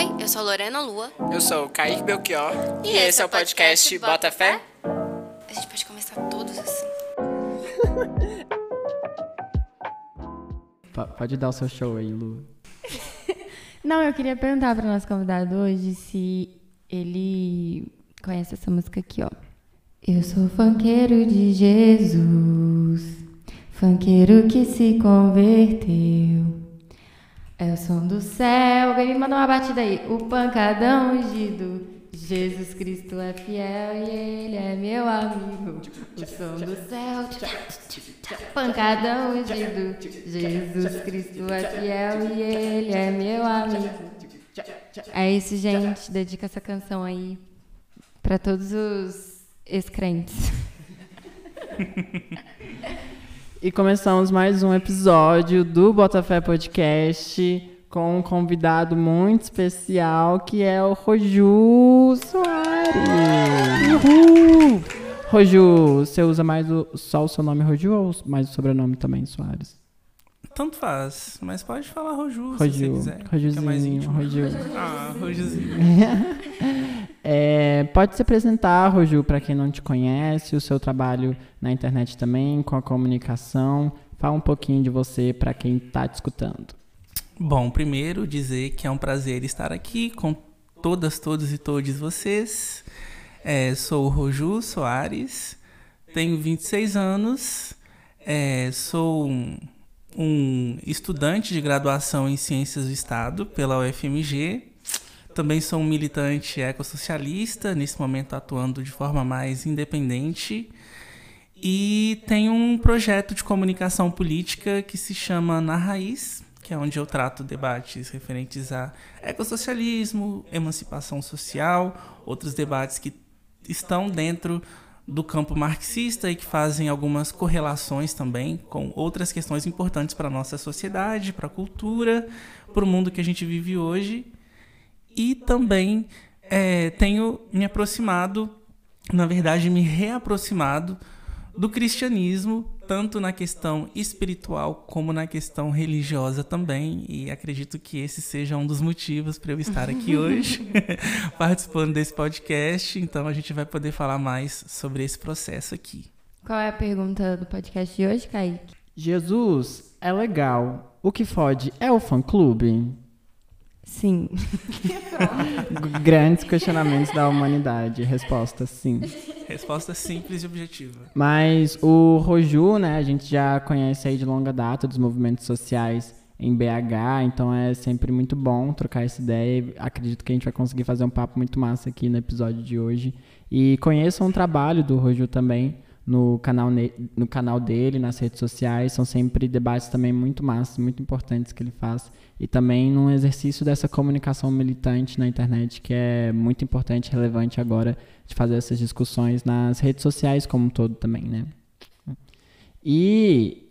Oi, eu sou Lorena Lua. Eu sou o Kaique Belchior. E, e esse é o podcast Bota, Bota Fé. A gente pode começar todos assim. pode dar o seu show aí, Lu. Não, eu queria perguntar para o nosso convidado hoje se ele conhece essa música aqui, ó. Eu sou funkeiro de Jesus, funkeiro que se converteu. É o som do céu. Alguém me manda uma batida aí. O pancadão ungido. Jesus Cristo é fiel e ele é meu amigo. O som do céu. Pancadão ungido. Jesus Cristo é fiel e ele é meu amigo. É isso, gente. Dedica essa canção aí para todos os ex-crentes. E começamos mais um episódio do Botafé Podcast com um convidado muito especial que é o Roju Soares. Uhul! Roju, você usa mais o, só o seu nome Roju ou mais o sobrenome também Soares? Tanto faz, mas pode falar Roju, Roju se você quiser. Rojuzinho, Roju. Ah, Rojuzinho. É, pode se apresentar, Roju, para quem não te conhece, o seu trabalho na internet também, com a comunicação. Fala um pouquinho de você para quem está te escutando. Bom, primeiro dizer que é um prazer estar aqui com todas, todos e todos vocês. É, sou o Roju Soares, tenho 26 anos, é, sou um, um estudante de graduação em Ciências do Estado pela UFMG também sou um militante ecossocialista, nesse momento atuando de forma mais independente. E tenho um projeto de comunicação política que se chama Na Raiz, que é onde eu trato debates referentes a ecossocialismo, emancipação social, outros debates que estão dentro do campo marxista e que fazem algumas correlações também com outras questões importantes para a nossa sociedade, para a cultura, para o mundo que a gente vive hoje. E também é, tenho me aproximado, na verdade, me reaproximado do cristianismo, tanto na questão espiritual como na questão religiosa também. E acredito que esse seja um dos motivos para eu estar aqui hoje, participando desse podcast. Então a gente vai poder falar mais sobre esse processo aqui. Qual é a pergunta do podcast de hoje, Kaique? Jesus é legal. O que fode é o fã-clube? Sim. Grandes questionamentos da humanidade. Resposta sim. Resposta simples e objetiva. Mas o Roju, né, a gente já conhece aí de longa data dos movimentos sociais em BH, então é sempre muito bom trocar essa ideia. Acredito que a gente vai conseguir fazer um papo muito massa aqui no episódio de hoje. E conheçam o trabalho do Roju também no canal, no canal dele, nas redes sociais. São sempre debates também muito massas, muito importantes que ele faz. E também num exercício dessa comunicação militante na internet, que é muito importante relevante agora de fazer essas discussões nas redes sociais como um todo também, né? E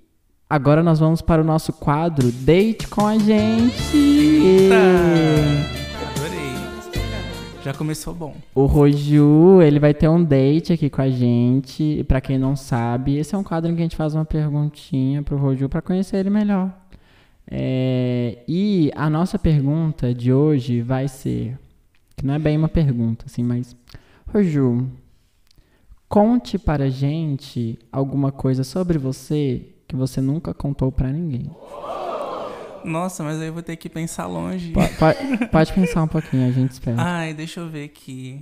agora nós vamos para o nosso quadro Date com a gente. Eita! Já começou bom. O Roju, ele vai ter um date aqui com a gente. E pra quem não sabe, esse é um quadro em que a gente faz uma perguntinha pro Roju para conhecer ele melhor. É, e a nossa pergunta de hoje vai ser, que não é bem uma pergunta, assim, mas Roju, conte para gente alguma coisa sobre você que você nunca contou para ninguém. Nossa, mas aí eu vou ter que pensar longe. Pode, pode, pode pensar um pouquinho, a gente espera. Ai, deixa eu ver aqui.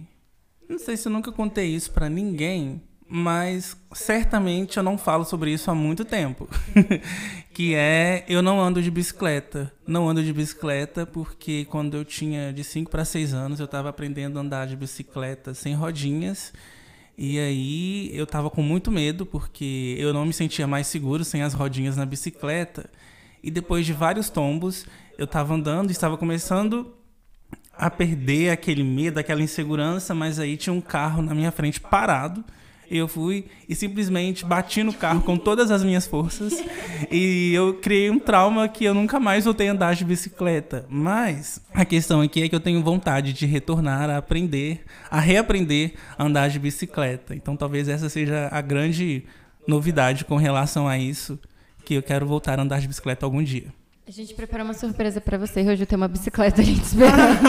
Não sei se eu nunca contei isso para ninguém, mas certamente eu não falo sobre isso há muito tempo. que é eu não ando de bicicleta. Não ando de bicicleta porque quando eu tinha de 5 para 6 anos eu estava aprendendo a andar de bicicleta sem rodinhas. E aí eu estava com muito medo porque eu não me sentia mais seguro sem as rodinhas na bicicleta. E depois de vários tombos, eu estava andando, estava começando a perder aquele medo, aquela insegurança, mas aí tinha um carro na minha frente parado. Eu fui e simplesmente bati no carro com todas as minhas forças e eu criei um trauma que eu nunca mais voltei a andar de bicicleta. Mas a questão aqui é que eu tenho vontade de retornar a aprender, a reaprender a andar de bicicleta. Então talvez essa seja a grande novidade com relação a isso que eu quero voltar a andar de bicicleta algum dia. A gente preparou uma surpresa pra você. Hoje eu tenho uma bicicleta ali te esperando.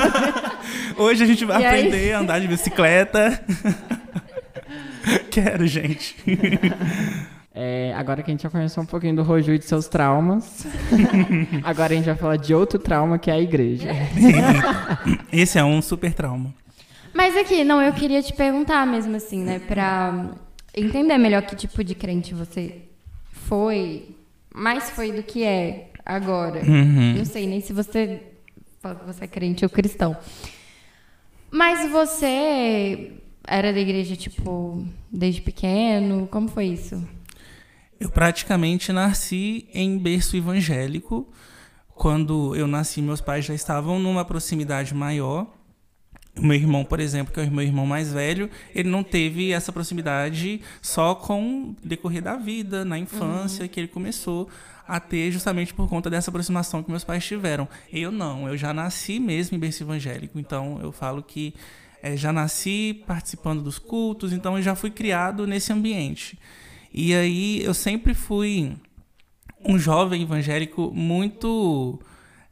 Hoje a gente vai E aí? aprender a andar de bicicleta. Quero, gente. É, agora que a gente já conheceu um pouquinho do Roju e de seus traumas, agora a gente vai falar de outro trauma que é a igreja. Esse é um super trauma. Mas aqui, não, eu queria te perguntar mesmo assim, né? Pra entender melhor que tipo de crente você foi, mais foi do que é agora. Uhum. Não sei nem se você fala que você é crente ou cristão. Mas você era da igreja, tipo, desde pequeno? Como foi isso? Eu praticamente nasci em berço evangélico. Quando eu nasci, meus pais já estavam numa proximidade maior. O meu irmão, por exemplo, que é o meu irmão mais velho, ele não teve essa proximidade só com o decorrer da vida, na infância, que ele começou a ter justamente por conta dessa aproximação que meus pais tiveram. Eu não, eu já nasci mesmo em berço evangélico, então eu falo que eh, já nasci participando dos cultos, então eu já fui criado nesse ambiente. E aí eu sempre fui um jovem evangélico muito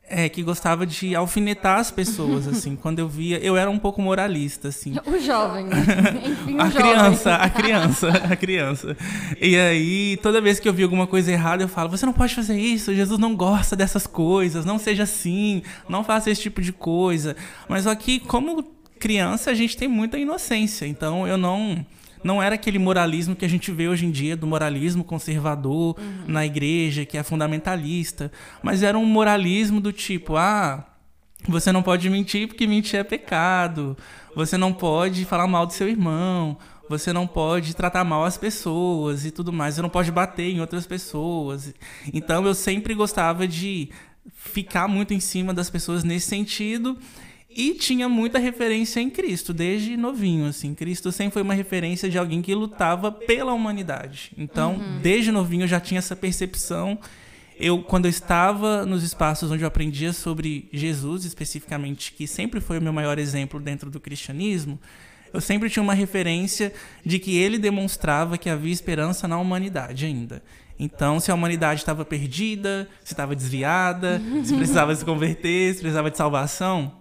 é, que gostava de alfinetar as pessoas, assim. Quando eu via, eu era um pouco moralista, assim. O jovem, né? Enfim, o A jovem. criança, a criança, a criança. E aí, toda vez que eu via alguma coisa errada, eu falo: você não pode fazer isso, Jesus não gosta dessas coisas, não seja assim, não faça esse tipo de coisa. Mas aqui, como criança, a gente tem muita inocência, então eu não. Não era aquele moralismo que a gente vê hoje em dia, do moralismo conservador na igreja, que é fundamentalista. Mas era um moralismo do tipo, ah, você não pode mentir porque mentir é pecado. Você não pode falar mal do seu irmão. Você não pode tratar mal as pessoas e tudo mais. Você não pode bater em outras pessoas. Então eu sempre gostava de ficar muito em cima das pessoas nesse sentido. E tinha muita referência em Cristo, desde novinho, assim. Cristo sempre foi uma referência de alguém que lutava pela humanidade. Então, desde novinho eu já tinha essa percepção eu quando eu estava nos espaços onde eu aprendia sobre Jesus especificamente, que sempre foi o meu maior exemplo dentro do cristianismo, eu sempre tinha uma referência de que ele demonstrava que havia esperança na humanidade ainda. Então, se a humanidade estava perdida, se estava desviada, se precisava se converter, se precisava de salvação,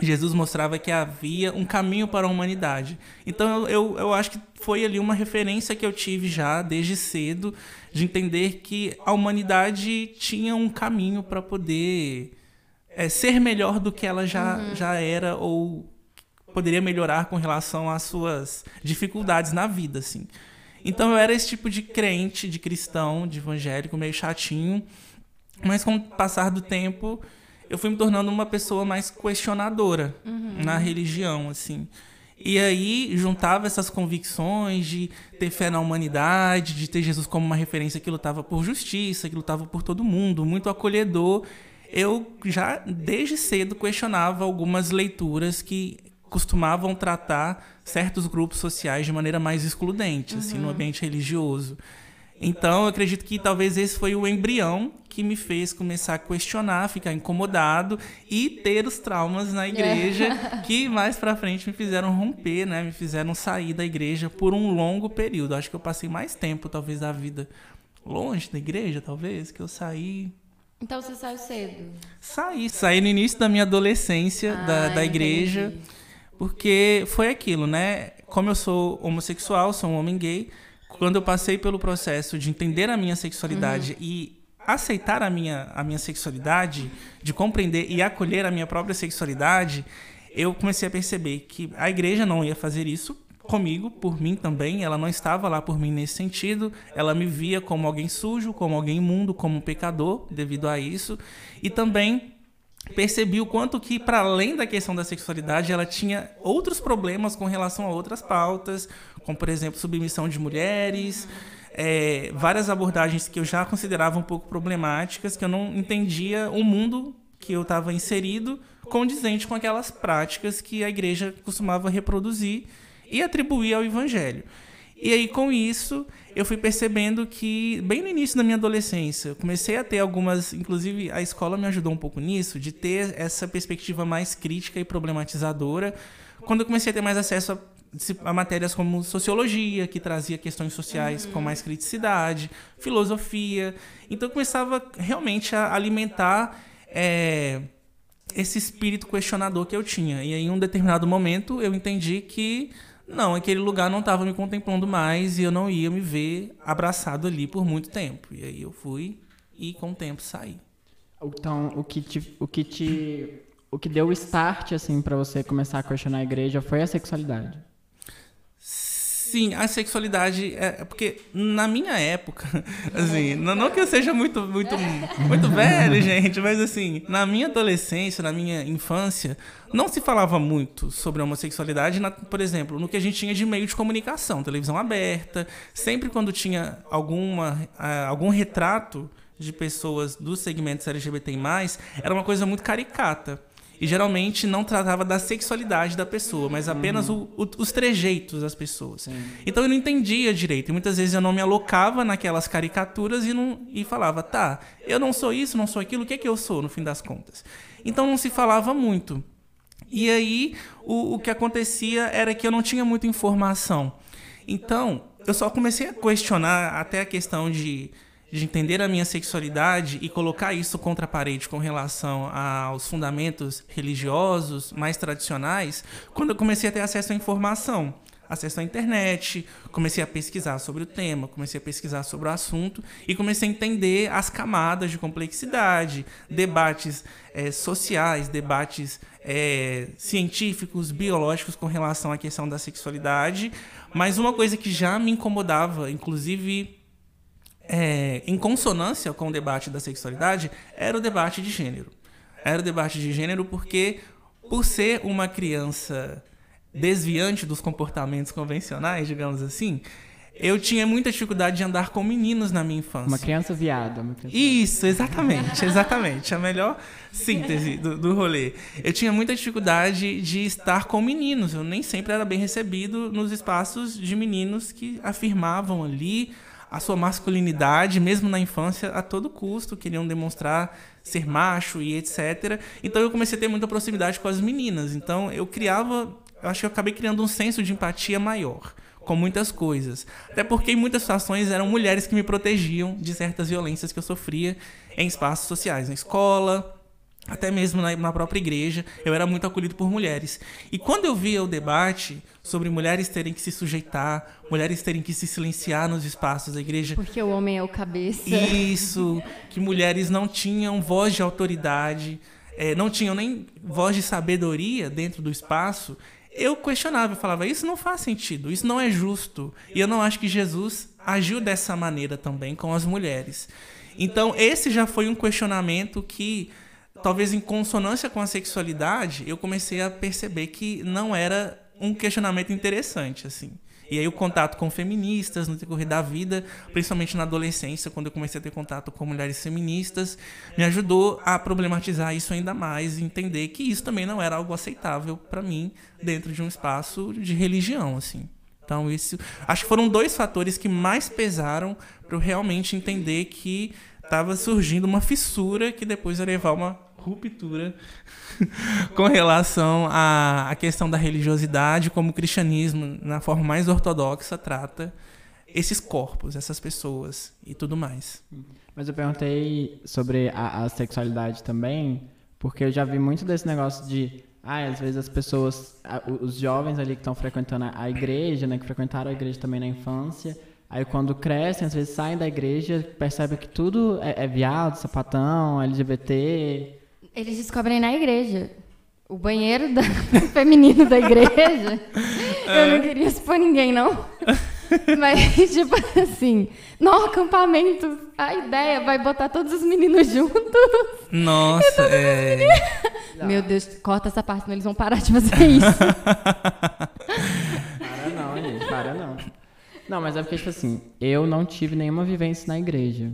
Jesus mostrava que havia um caminho para a humanidade. Então eu, eu, eu acho que foi ali uma referência que eu tive já desde cedo de entender que a humanidade tinha um caminho para poder é, ser melhor do que ela já, já era ou poderia melhorar com relação às suas dificuldades na vida, assim. Então eu era esse tipo de crente, de cristão, de evangélico, meio chatinho, mas com o passar do tempo eu fui me tornando uma pessoa mais questionadora na religião, assim. E aí juntava essas convicções de ter fé na humanidade, de ter Jesus como uma referência que lutava por justiça, que lutava por todo mundo, muito acolhedor. Eu já desde cedo questionava algumas leituras que costumavam tratar certos grupos sociais de maneira mais excludente, assim, no ambiente religioso. Então, eu acredito que talvez esse foi o embrião que me fez começar a questionar, ficar incomodado e ter os traumas na igreja que mais pra frente me fizeram romper, né? Me fizeram sair da igreja por um longo período. Acho que eu passei mais tempo, talvez, da vida longe da igreja, talvez, que eu saí Então você saiu cedo. Saí, saí no início da minha adolescência da, Ah, da igreja, entendi. porque foi aquilo, né? Como eu sou homossexual, sou um homem gay, quando eu passei pelo processo de entender a minha sexualidade e aceitar a minha, a minha sexualidade, de compreender e acolher a minha própria sexualidade, eu comecei a perceber que a igreja não ia fazer isso comigo, por mim também. Ela não estava lá por mim nesse sentido. Ela me via como alguém sujo, como alguém imundo, como um pecador devido a isso. E também percebi o quanto que, para além da questão da sexualidade, ela tinha outros problemas com relação a outras pautas, como, por exemplo, submissão de mulheres, é, várias abordagens que eu já considerava um pouco problemáticas, que eu não entendia o mundo que eu estava inserido condizente com aquelas práticas que a igreja costumava reproduzir e atribuir ao evangelho. E aí, com isso, eu fui percebendo que, bem no início da minha adolescência, eu comecei a ter algumas. Inclusive, a escola me ajudou um pouco nisso, de ter essa perspectiva mais crítica e problematizadora. Quando eu comecei a ter mais acesso a a matérias como sociologia, que trazia questões sociais com mais criticidade, filosofia. Então eu começava realmente a alimentar é, esse espírito questionador que eu tinha. E aí, em um determinado momento, eu entendi que não, aquele lugar não estava me contemplando mais e eu não ia me ver abraçado ali por muito tempo. E aí eu fui e com o tempo saí. Então, o que te, o que te, o que deu o start assim para você começar a questionar a igreja foi a sexualidade. Sim, a sexualidade é é porque na minha época, assim, não, que eu seja muito muito muito velho, gente, mas assim, na minha adolescência, na minha infância, não se falava muito sobre a homossexualidade, na- por exemplo, no que a gente tinha de meio de comunicação, televisão aberta, sempre quando tinha alguma ah, algum retrato de pessoas dos segmentos LGBTI+, era uma coisa muito caricata. E geralmente não tratava da sexualidade da pessoa, mas apenas o- o- os trejeitos das pessoas. Então eu não entendia direito. E muitas vezes eu não me alocava naquelas caricaturas e, não, e falava, tá, eu não sou isso, não sou aquilo, o que é que eu sou, no fim das contas? Então não se falava muito. E aí o, o que acontecia era que eu não tinha muita informação. Então eu só comecei a questionar até a questão de, de entender a minha sexualidade e colocar isso contra a parede com relação aos fundamentos religiosos mais tradicionais quando eu comecei a ter acesso à informação. Acesso à internet, comecei a pesquisar sobre o tema, comecei a pesquisar sobre o assunto e comecei a entender as camadas de complexidade, debates eh, sociais, debates eh, científicos, biológicos com relação à questão da sexualidade. Mas uma coisa que já me incomodava, inclusive é, em consonância com o debate da sexualidade, era o debate de gênero. Era o debate de gênero porque, por ser uma criança desviante dos comportamentos convencionais, digamos assim, eu tinha muita dificuldade de andar com meninos na minha infância. Uma criança viada. Uma criança... Isso, exatamente, exatamente. A melhor síntese do, do rolê. Eu tinha muita dificuldade de estar com meninos. Eu nem sempre era bem recebido nos espaços de meninos que afirmavam ali a sua masculinidade, mesmo na infância, a todo custo, queriam demonstrar ser macho e etc. Então eu comecei a ter muita proximidade com as meninas. Então eu criava, eu acho que eu acabei criando um senso de empatia maior com muitas coisas. Até porque em muitas situações eram mulheres que me protegiam de certas violências que eu sofria em espaços sociais, na escola, até mesmo na, na própria igreja, eu era muito acolhido por mulheres. E quando eu via o debate sobre mulheres terem que se sujeitar, mulheres terem que se silenciar nos espaços da igreja, Porque o homem é o cabeça. isso, que mulheres não tinham voz de autoridade, eh, não tinham nem voz de sabedoria dentro do espaço, eu questionava, eu falava, isso não faz sentido, isso não é justo. E eu não acho que Jesus agiu dessa maneira também com as mulheres. Então, esse já foi um questionamento que, talvez em consonância com a sexualidade, eu comecei a perceber que não era um questionamento interessante, assim. E aí o contato com feministas no decorrer da vida, principalmente na adolescência, quando eu comecei a ter contato com mulheres feministas, me ajudou a problematizar isso ainda mais e entender que isso também não era algo aceitável para mim dentro de um espaço de religião, assim. Então isso, acho que foram dois fatores que mais pesaram para eu realmente entender que estava surgindo uma fissura que depois ia levar uma ruptura com relação à, à questão da religiosidade, como o cristianismo, na forma mais ortodoxa, trata esses corpos, essas pessoas e tudo mais. Mas eu perguntei sobre a, a sexualidade também, porque eu já vi muito desse negócio de. Ah, às vezes as pessoas, os jovens ali que estão frequentando a- a igreja, né, que frequentaram a igreja também na infância, aí quando crescem, às vezes saem da igreja, percebem que tudo é, é viado, sapatão, LGBT. Eles descobrem na igreja. O banheiro da- feminino da igreja. Eu não queria expor ninguém, não. Mas, tipo assim, no acampamento, a ideia vai botar todos os meninos juntos. Nossa, é. Meu Deus, corta essa parte, senão eles vão parar de fazer isso. Para não, gente, para não. Não, mas é porque, tipo assim, eu não tive nenhuma vivência na igreja.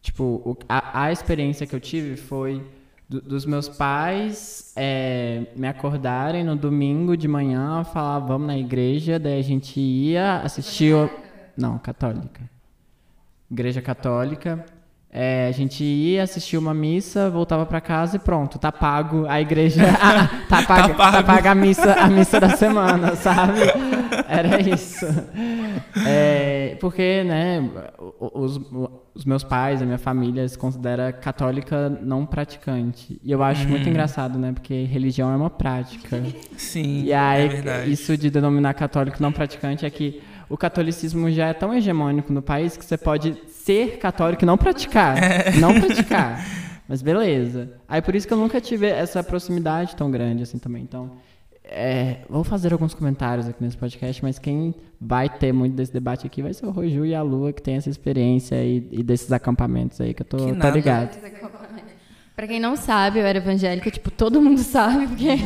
Tipo, a, a experiência que eu tive foi do- dos meus pais é, me acordarem no domingo de manhã, falar, vamos na igreja, daí a gente ia assistir. O... Não, católica. Igreja católica. É, a gente ia assistir uma missa, voltava pra casa e pronto, tá pago a igreja, ah, tá, paga, pago. tá paga a missa, a missa da semana, sabe? Era isso. É, porque, né, os, os meus pais, a minha família se considera católica não praticante. E eu acho Uhum. muito engraçado, né, porque religião é uma prática. Sim, E aí, é isso de denominar católico não praticante é que o catolicismo já é tão hegemônico no país que você pode ser católico e não praticar. É. Não praticar. Mas beleza. Aí por isso que eu nunca tive essa proximidade tão grande assim também. Então, é, vou fazer alguns comentários aqui nesse podcast, mas quem vai ter muito desse debate aqui vai ser o Roju e a Lua, que tem essa experiência e, e desses acampamentos aí que eu tô, Que nada. ligado. Pra quem não sabe, eu era evangélica, tipo, todo mundo sabe, porque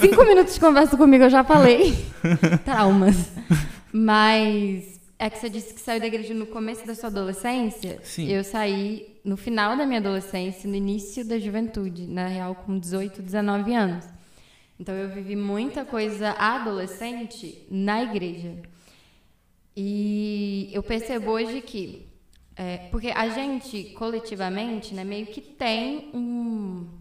cinco minutos de conversa comigo eu já falei. Traumas. Mas é que você disse que saiu da igreja no começo da sua adolescência. Sim. Eu saí no final da minha adolescência, no início da juventude, na real, com 18, 19 anos. Então eu vivi muita coisa adolescente na igreja. E eu percebo hoje que. é, porque a gente, coletivamente, né, meio que tem um.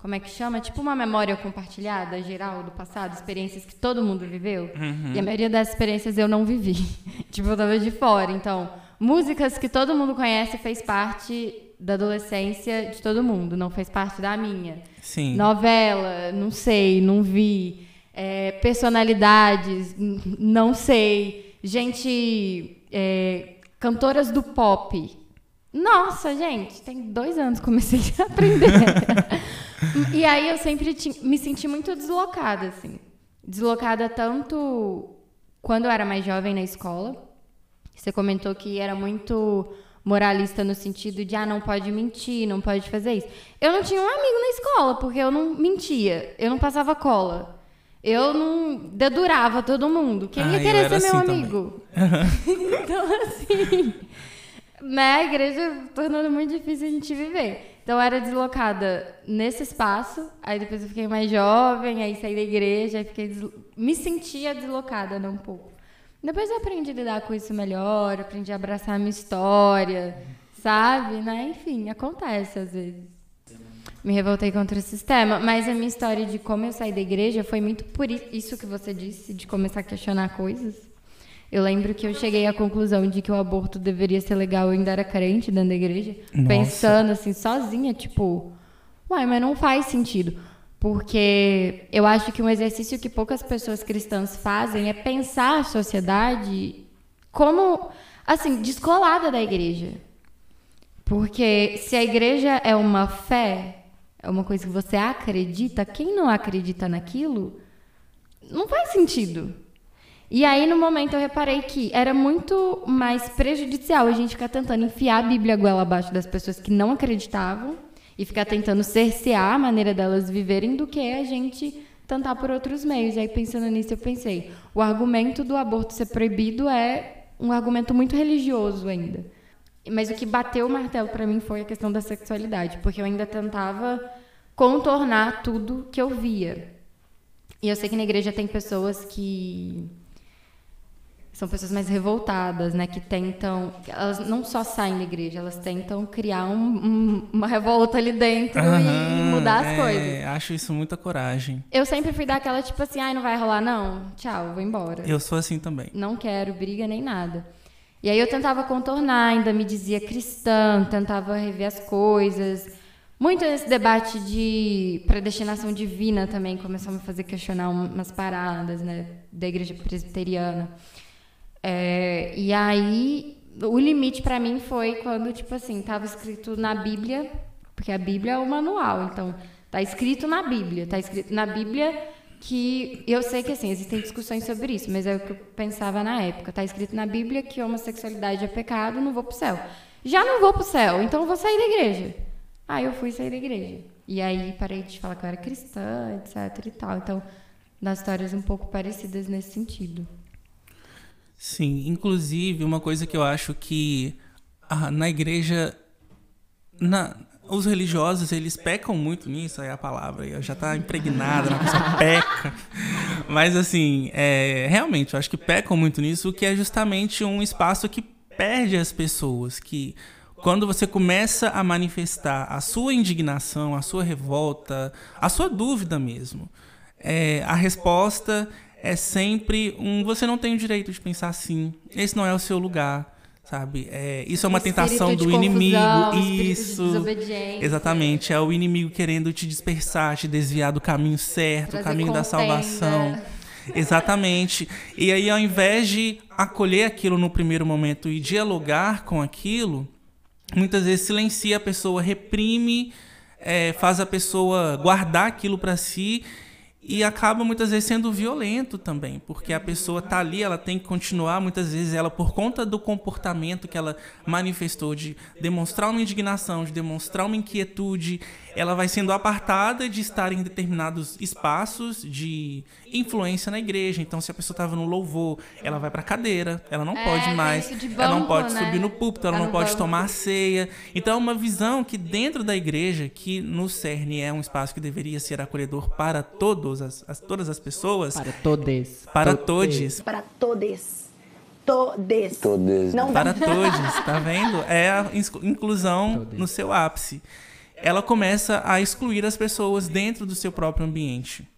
Como é que chama? Tipo uma memória compartilhada geral do passado, experiências que todo mundo viveu. E a maioria dessas experiências eu não vivi. tipo, eu tava de fora. Então, músicas que todo mundo conhece fez parte da adolescência de todo mundo, não fez parte da minha. Sim. Novela, não sei, não vi. É, personalidades, não sei. Gente, é, cantoras do pop. Nossa, gente, tem dois anos que comecei a aprender. e aí eu sempre me senti muito deslocada, assim. Deslocada tanto quando eu era mais jovem na escola. Você comentou que era muito moralista no sentido de, ah, não pode mentir, não pode fazer isso. Eu não tinha um amigo na escola, porque eu não mentia, eu não passava cola. Eu não dedurava todo mundo. Quem Ah, ia querer ser meu assim amigo? então, assim, né, a igreja tornando muito difícil a gente viver. Então, eu era deslocada nesse espaço, aí depois eu fiquei mais jovem, aí saí da igreja, aí fiquei me sentia deslocada, né, um pouco. Depois eu aprendi a lidar com isso melhor, aprendi a abraçar a minha história, sabe? Né? Enfim, acontece às vezes. Me revoltei contra o sistema, mas a minha história de como eu saí da igreja foi muito por isso que você disse, de começar a questionar coisas. Eu lembro que eu cheguei à conclusão de que o aborto deveria ser legal, eu ainda era crente dentro da igreja, Nossa. pensando assim, sozinha, tipo, uai, mas não faz sentido. Porque eu acho que um exercício que poucas pessoas cristãs fazem é pensar a sociedade como, assim, descolada da igreja. Porque se a igreja é uma fé, é uma coisa que você acredita, quem não acredita naquilo, não faz sentido. E aí, no momento, eu reparei que era muito mais prejudicial a gente ficar tentando enfiar a Bíblia goela abaixo das pessoas que não acreditavam e ficar tentando cercear a maneira delas viverem do que a gente tentar por outros meios. E aí, pensando nisso, eu pensei: o argumento do aborto ser proibido é um argumento muito religioso ainda. Mas o que bateu o martelo para mim foi a questão da sexualidade, porque eu ainda tentava contornar tudo que eu via. E eu sei que na igreja tem pessoas que são pessoas mais revoltadas, né? Que tentam. Elas não só saem da igreja, elas tentam criar um- um- uma revolta ali dentro e mudar as é, coisas. Acho isso muita coragem. Eu sempre fui daquela, tipo assim, ai, não vai rolar, não. Tchau, vou embora. Eu sou assim também. Não quero briga nem nada. E aí eu tentava contornar, ainda me dizia cristã, tentava rever as coisas. Muito nesse debate de predestinação divina também começou a me fazer questionar um- umas paradas, né, da igreja presbiteriana. É, e aí o limite pra mim foi quando, tipo assim, tava escrito na Bíblia, porque a Bíblia é o manual, então tá escrito na Bíblia, tá escrito na Bíblia que eu sei que assim existem discussões sobre isso, mas é o que eu pensava na época. Tá escrito na Bíblia que homossexualidade é pecado, não vou pro céu. Já não vou pro céu, então vou sair da igreja. Aí eu fui sair da igreja. E aí parei de falar que eu era cristã, etc e tal. Então, das histórias um pouco parecidas nesse sentido. Sim, inclusive uma coisa que eu acho que na igreja, na, os religiosos eles pecam muito nisso, é a palavra, aí já tá impregnada, a pessoa peca. Mas assim, é, realmente, eu acho que pecam muito nisso, que é justamente um espaço que perde as pessoas, que quando você começa a manifestar a sua indignação, a sua revolta, a sua dúvida mesmo, é, a resposta é sempre um você não tem o direito de pensar assim. Esse não é o seu lugar, sabe? É, isso é uma tentação do confusão, inimigo. Isso. De. Exatamente, é o inimigo querendo te dispersar, te desviar do caminho certo, o caminho da contenda. salvação. Exatamente. E aí, ao invés de acolher aquilo no primeiro momento e dialogar com aquilo, muitas vezes silencia a pessoa, reprime, é, faz a pessoa guardar aquilo para si e acaba muitas vezes sendo violento também, porque a pessoa tá ali, ela tem que continuar, muitas vezes ela por conta do comportamento que ela manifestou de demonstrar uma indignação, de demonstrar uma inquietude, ela vai sendo apartada de estar em determinados espaços de influência na igreja. Então, se a pessoa estava no louvor, ela vai para cadeira, ela não É, pode mais, de ela não banco, pode né? subir no púlpito, ela Tá não pode banco. tomar ceia. Então, é uma visão que dentro da igreja, que no CERN é um espaço que deveria ser acolhedor para todos as, as- todas as pessoas, Para todes. para Todes. todos, Para todes. Todes. Todes. Não para todos, tá vendo? É a inclusão no seu ápice. Ela começa a excluir as pessoas dentro do seu próprio ambiente.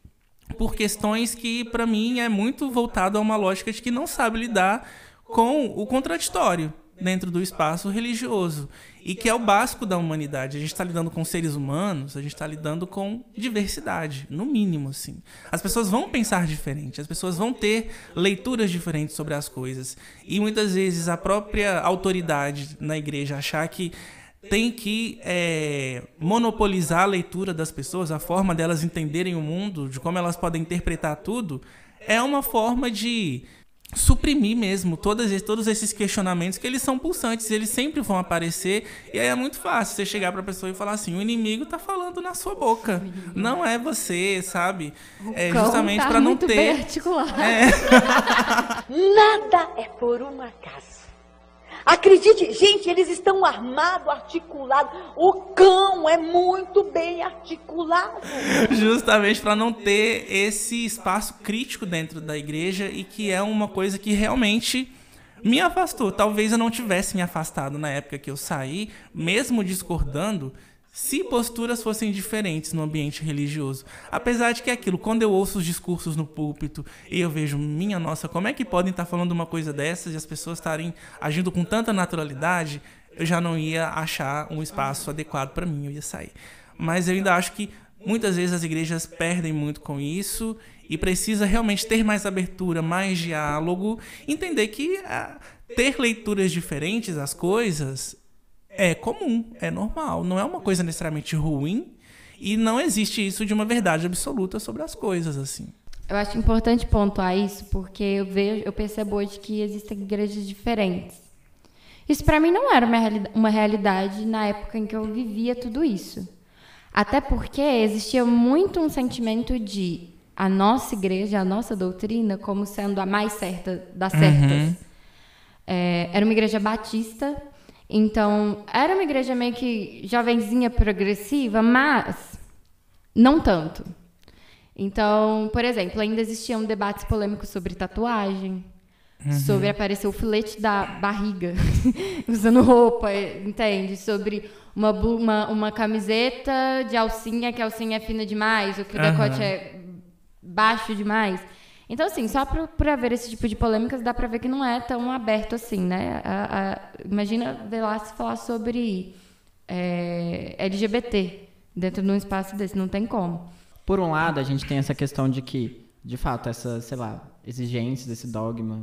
Por questões que, para mim, é muito voltado a uma lógica de que não sabe lidar com o contraditório dentro do espaço religioso. E que é o básico da humanidade. A gente está lidando com seres humanos, a gente está lidando com diversidade, no mínimo, assim. As pessoas vão pensar diferente, as pessoas vão ter leituras diferentes sobre as coisas. E muitas vezes a própria autoridade na igreja achar que tem que é, monopolizar a leitura das pessoas, a forma delas entenderem o mundo, de como elas podem interpretar tudo, é uma forma de suprimir mesmo todos esses, todos esses questionamentos que eles são pulsantes, eles sempre vão aparecer e aí é muito fácil você chegar pra pessoa e falar assim, o inimigo tá falando na sua boca, não é você, sabe? É justamente tá pra não ter articulado. Nada é por um acaso. Acredite, gente, eles estão armados, articulados. O cão é muito bem articulado. justamente para não ter esse espaço crítico dentro da igreja e que é uma coisa que realmente me afastou. Talvez eu não tivesse me afastado na época que eu saí, mesmo discordando, se posturas fossem diferentes no ambiente religioso. Apesar de que é aquilo, quando eu ouço os discursos no púlpito e eu vejo, minha nossa, como é que podem estar falando uma coisa dessas e as pessoas estarem agindo com tanta naturalidade, eu já não ia achar um espaço adequado para mim, eu ia sair. Mas eu ainda acho que muitas vezes as igrejas perdem muito com isso e precisa realmente ter mais abertura, mais diálogo, entender que ah, ter leituras diferentes das coisas é comum, é normal, não é uma coisa necessariamente ruim e não existe isso de uma verdade absoluta sobre as coisas assim. Eu acho importante pontuar isso porque eu vejo, eu percebo hoje que existem igrejas diferentes. Isso para mim não era uma, reali- uma realidade na época em que eu vivia tudo isso. Até porque existia muito um sentimento de a nossa igreja, a nossa doutrina, como sendo a mais certa das certas. É, era uma igreja batista, então era uma igreja meio que jovenzinha progressiva, mas não tanto. Então, por exemplo, ainda existiam debates polêmicos sobre tatuagem, sobre aparecer o filete da barriga usando roupa, entende? Sobre uma, uma, uma camiseta de alcinha, que a alcinha é fina demais, ou que o decote é baixo demais. Então, assim, só por, por haver esse tipo de polêmicas, dá pra ver que não é tão aberto assim, né? A- a- imagina ver lá se falar sobre é, LGBT dentro de um espaço desse, não tem como. Por um lado, a gente tem essa questão de que, de fato, essa, sei lá, exigências, esse dogma.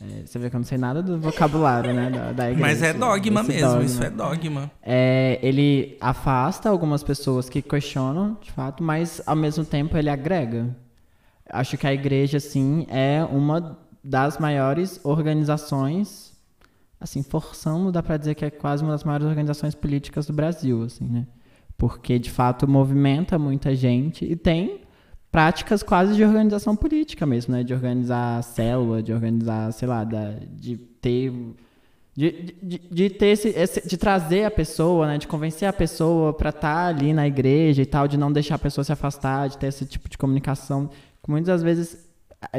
é, você vê que eu não sei nada do vocabulário, né? Da, da igreja. Mas é dogma Esse mesmo, dogma. isso é dogma. É, ele afasta algumas pessoas que questionam, de fato, mas ao mesmo tempo ele agrega. Acho que a igreja, assim, é uma das maiores organizações, assim, forçando, dá pra dizer que é quase uma das maiores organizações políticas do Brasil, assim, né? Porque, de fato, movimenta muita gente e tem práticas quase de organização política mesmo, né? De organizar célula, de organizar, sei lá, da, de ter de, de, de ter esse, esse- de trazer a pessoa, né, de convencer a pessoa para estar ali na igreja e tal, de não deixar a pessoa se afastar, de ter esse tipo de comunicação, muitas vezes,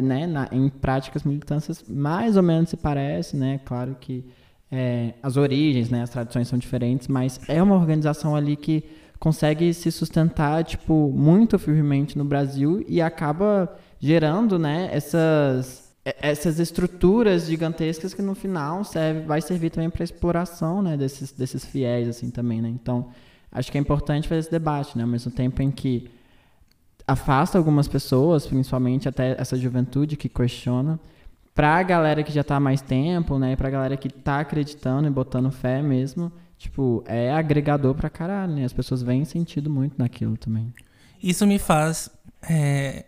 né, na- em práticas militâncias mais ou menos se parece, né, claro que é, as origens, né, as tradições são diferentes, mas é uma organização ali que consegue se sustentar, tipo, muito firmemente no Brasil e acaba gerando, né, essas essas estruturas gigantescas que no final serve, vai servir também para exploração, né, desses desses fiéis assim também, né? Então, acho que é importante fazer esse debate, né, ao mesmo tempo em que afasta algumas pessoas, principalmente até essa juventude que questiona, para a galera que já está há mais tempo, né, para a galera que está acreditando e botando fé mesmo, tipo, é agregador para caralho, né? As pessoas veem sentido muito naquilo também. Isso me faz é,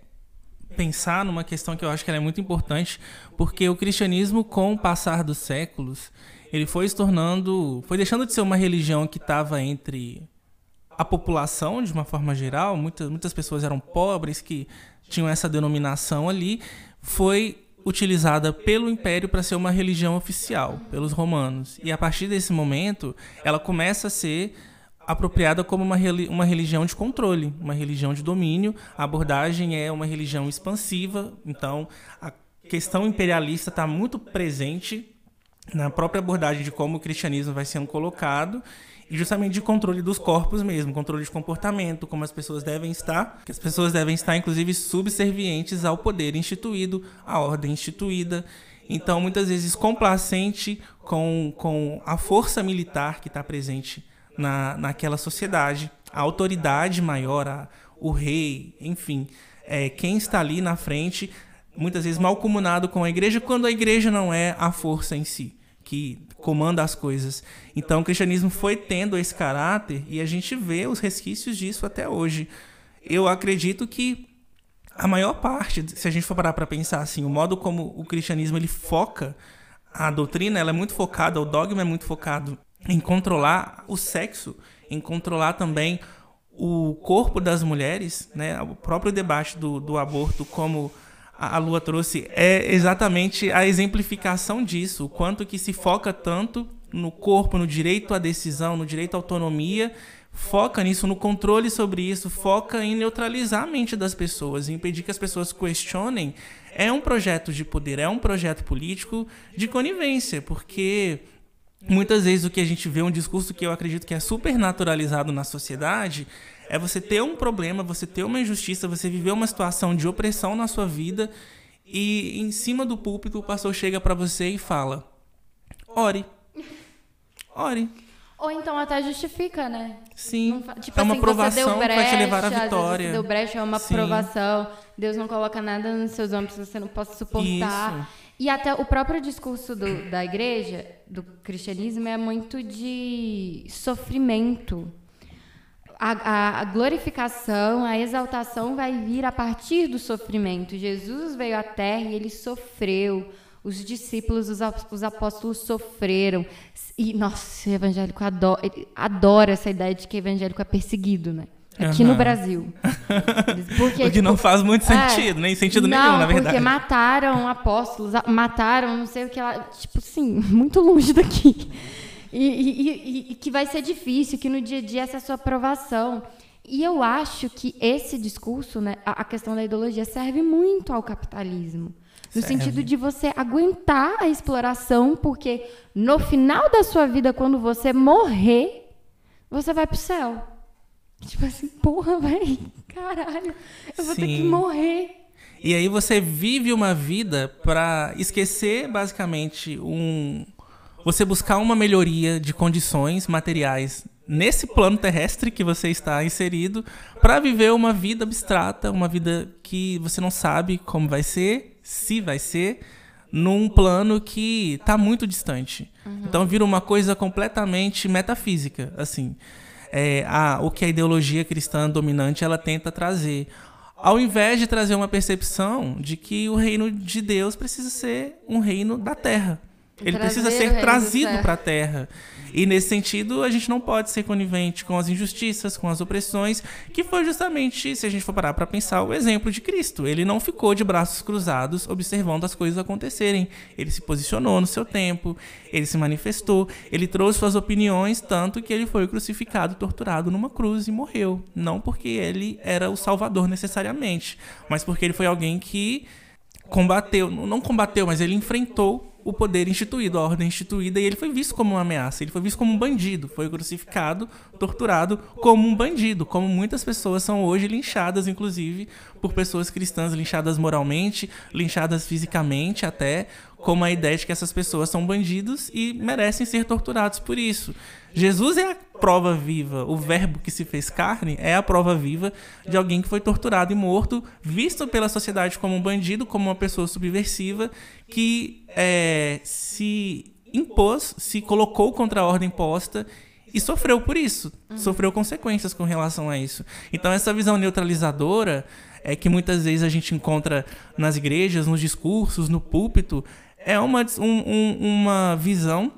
pensar numa questão que eu acho que é muito importante, porque o cristianismo, com o passar dos séculos, ele foi se tornando, foi deixando de ser uma religião que estava entre a população de uma forma geral, muitas, muitas pessoas eram pobres que tinham essa denominação ali, foi utilizada pelo Império para ser uma religião oficial, pelos romanos. E a partir desse momento, ela começa a ser apropriada como uma, uma religião de controle, uma religião de domínio. A abordagem é uma religião expansiva, então a questão imperialista está muito presente na própria abordagem de como o cristianismo vai sendo colocado justamente de controle dos corpos mesmo, controle de comportamento, como as pessoas devem estar, que as pessoas devem estar inclusive subservientes ao poder instituído, à ordem instituída. Então, muitas vezes complacente com, com a força militar que está presente na, naquela sociedade, a autoridade maior, a, o rei, enfim, é, quem está ali na frente, muitas vezes mal comunado com a igreja, quando a igreja não é a força em si que comanda as coisas. Então o cristianismo foi tendo esse caráter e a gente vê os resquícios disso até hoje. Eu acredito que a maior parte, se a gente for parar para pensar assim, o modo como o cristianismo ele foca a doutrina, ela é muito focada, o dogma é muito focado em controlar o sexo, em controlar também o corpo das mulheres, né? O próprio debate do, do aborto como a Lua trouxe é exatamente a exemplificação disso, o quanto que se foca tanto no corpo, no direito à decisão, no direito à autonomia, foca nisso, no controle sobre isso, foca em neutralizar a mente das pessoas, em impedir que as pessoas questionem. É um projeto de poder, é um projeto político de conivência, porque muitas vezes o que a gente vê é um discurso que eu acredito que é super naturalizado na sociedade é você ter um problema, você ter uma injustiça, você viver uma situação de opressão na sua vida e em cima do púlpito o pastor chega para você e fala: ore. Ore. Ou então até justifica, né? Sim. Não, tipo é uma assim, provação brecha, que vai te levar à vitória. Deu brecha, é uma Sim. provação. Deus não coloca nada nos seus ombros que você não possa suportar. Isso. E até o próprio discurso do, da igreja, do cristianismo, é muito de sofrimento. A, a- glorificação, a exaltação vai vir a partir do sofrimento. Jesus veio à terra e ele sofreu. Os discípulos, os, ap- os apóstolos sofreram. E, nossa, o evangélico adora, adora essa ideia de que evangélico é perseguido, né? Aqui no Aham. Brasil. Porque, O que não tipo, faz muito é, sentido, nem sentido não, nenhum, na verdade. porque mataram apóstolos, mataram não sei o que lá. Tipo, sim, muito longe daqui. E, e- e- que vai ser difícil, que no dia a dia essa é a sua aprovação. E eu acho que esse discurso, né, a, questão da ideologia, serve muito ao capitalismo. No Serve. sentido de você aguentar a exploração, porque no final da sua vida, quando você morrer, você vai pro céu. Tipo assim, porra, velho, caralho, eu vou ter que Sim. morrer. E aí você vive uma vida para esquecer basicamente um você buscar uma melhoria de condições materiais nesse plano terrestre que você está inserido para viver uma vida abstrata, uma vida que você não sabe como vai ser, se vai ser, num plano que está muito distante. Então vira uma coisa completamente metafísica, assim. É, a, o que a ideologia cristã dominante ela tenta trazer ao invés de trazer uma percepção de que o reino de Deus precisa ser um reino da terra. Ele precisa ser do trazido para a terra. E nesse sentido, a gente não pode ser conivente com as injustiças, com as opressões, que foi justamente, se a gente for parar para pensar, o exemplo de Cristo. Ele não ficou de braços cruzados observando as coisas acontecerem. Ele se posicionou no seu tempo, ele se manifestou, ele trouxe suas opiniões, tanto que ele foi crucificado, torturado numa cruz e morreu. Não porque ele era o salvador necessariamente, mas porque ele foi alguém que combateu, não combateu, mas ele enfrentou o poder instituído, a ordem instituída, e ele foi visto como uma ameaça, ele foi visto como um bandido, foi crucificado, torturado como um bandido, como muitas pessoas são hoje linchadas, inclusive, por pessoas cristãs, linchadas moralmente, linchadas fisicamente até, como a ideia de que essas pessoas são bandidos e merecem ser torturados por isso. Jesus é a prova viva, o verbo que se fez carne é a prova viva de alguém que foi torturado e morto, visto pela sociedade como um bandido, como uma pessoa subversiva, que é, se impôs, se colocou contra a ordem posta e sofreu por isso, uhum. sofreu consequências com relação a isso. Então essa visão neutralizadora é que muitas vezes a gente encontra nas igrejas, nos discursos, no púlpito, é uma, um, uma visão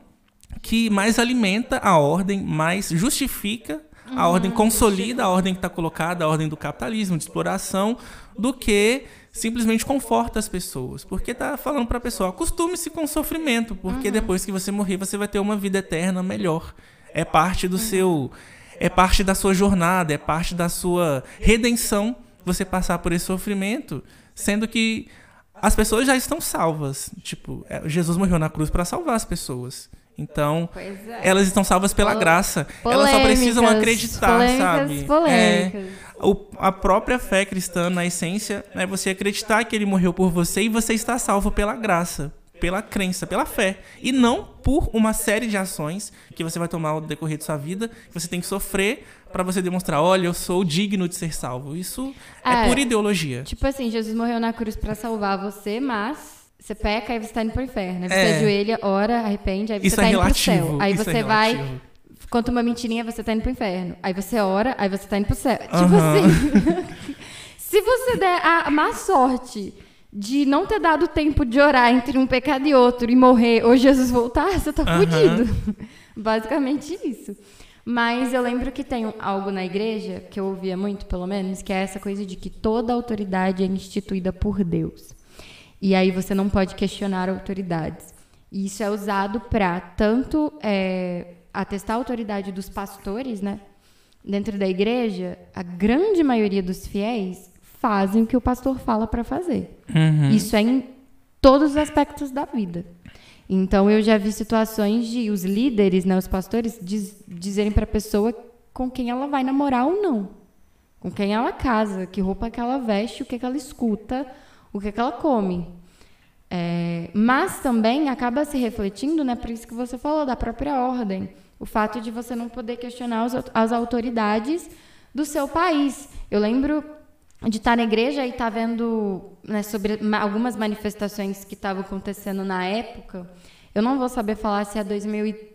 que mais alimenta a ordem, mais justifica a uhum, ordem, consolida a ordem que está colocada, a ordem do capitalismo, de exploração, do que simplesmente conforta as pessoas. Porque está falando para a pessoa, acostume-se com o sofrimento, porque uhum. depois que você morrer, você vai ter uma vida eterna melhor. É parte do uhum. seu. É parte da sua jornada, é parte da sua redenção você passar por esse sofrimento, sendo que as pessoas já estão salvas. Tipo, é, Jesus morreu na cruz para salvar as pessoas. Então, é. elas estão salvas pela Pol graça. Polêmicas, elas só precisam acreditar, polêmicas, sabe? Polêmicas. É, o, a própria fé cristã, na essência, é você acreditar que ele morreu por você e você está salvo pela graça, pela crença, pela fé. E não por uma série de ações que você vai tomar ao decorrer de sua vida, que você tem que sofrer para você demonstrar, olha, eu sou digno de ser salvo. Isso é, é pura ideologia. Tipo assim, Jesus morreu na cruz para salvar você, mas você peca, aí você tá indo pro inferno. Aí você é. ajoelha, ora, arrepende, aí você Isso tá é indo relativo. pro céu. Aí Isso você é vai. Conta uma mentirinha, você tá indo pro inferno. Aí você ora, aí você tá indo pro céu. Tipo assim. se você der a má sorte de não ter dado tempo de orar entre um pecado e outro e morrer ou Jesus voltar, você tá uhum. fudido. Basicamente isso. Mas eu lembro que tem algo na igreja, que eu ouvia muito, pelo menos, que é essa coisa de que toda autoridade é instituída por Deus. E aí você não pode questionar autoridades. E isso é usado para tanto é, atestar a autoridade dos pastores, né? Dentro da igreja, a grande maioria dos fiéis fazem o que o pastor fala para fazer. Uhum. Isso é em todos os aspectos da vida. Então eu já vi situações de os líderes, né, os pastores, diz, dizerem para a pessoa com quem ela vai namorar ou não, com quem ela casa, que roupa que ela veste, o que, que ela escuta, o que, que ela come. É, mas também acaba se refletindo, né, por isso que você falou da própria ordem, o fato de você não poder questionar os, as autoridades do seu país. Eu lembro de estar na igreja e estar vendo né, sobre algumas manifestações que estavam acontecendo na época. Eu não vou saber falar se é 2013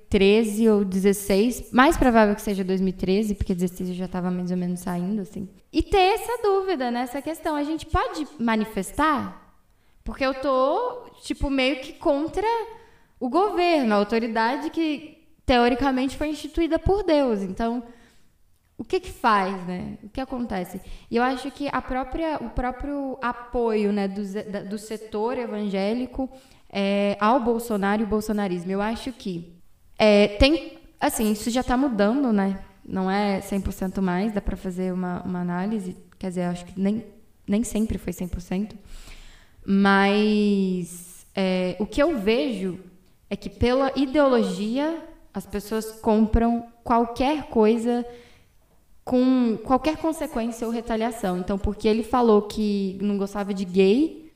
ou 16, mais provável que seja 2013, porque 16 já estava mais ou menos saindo, assim. E ter essa dúvida, né, questão. A gente pode manifestar? Porque eu tô, tipo, meio que contra o governo, a autoridade que teoricamente foi instituída por Deus. Então, o que que faz, né? O que acontece? E eu acho que a própria, o próprio apoio né, do, do setor evangélico é, ao Bolsonaro e o bolsonarismo, eu acho que é, tem, assim, isso já está mudando, né? Não é 100% mais, dá para fazer uma, uma análise, quer dizer, acho que nem, nem sempre foi 100%, mas é, o que eu vejo é que pela ideologia as pessoas compram qualquer coisa com qualquer consequência ou retaliação. Então, porque ele falou que não gostava de gay,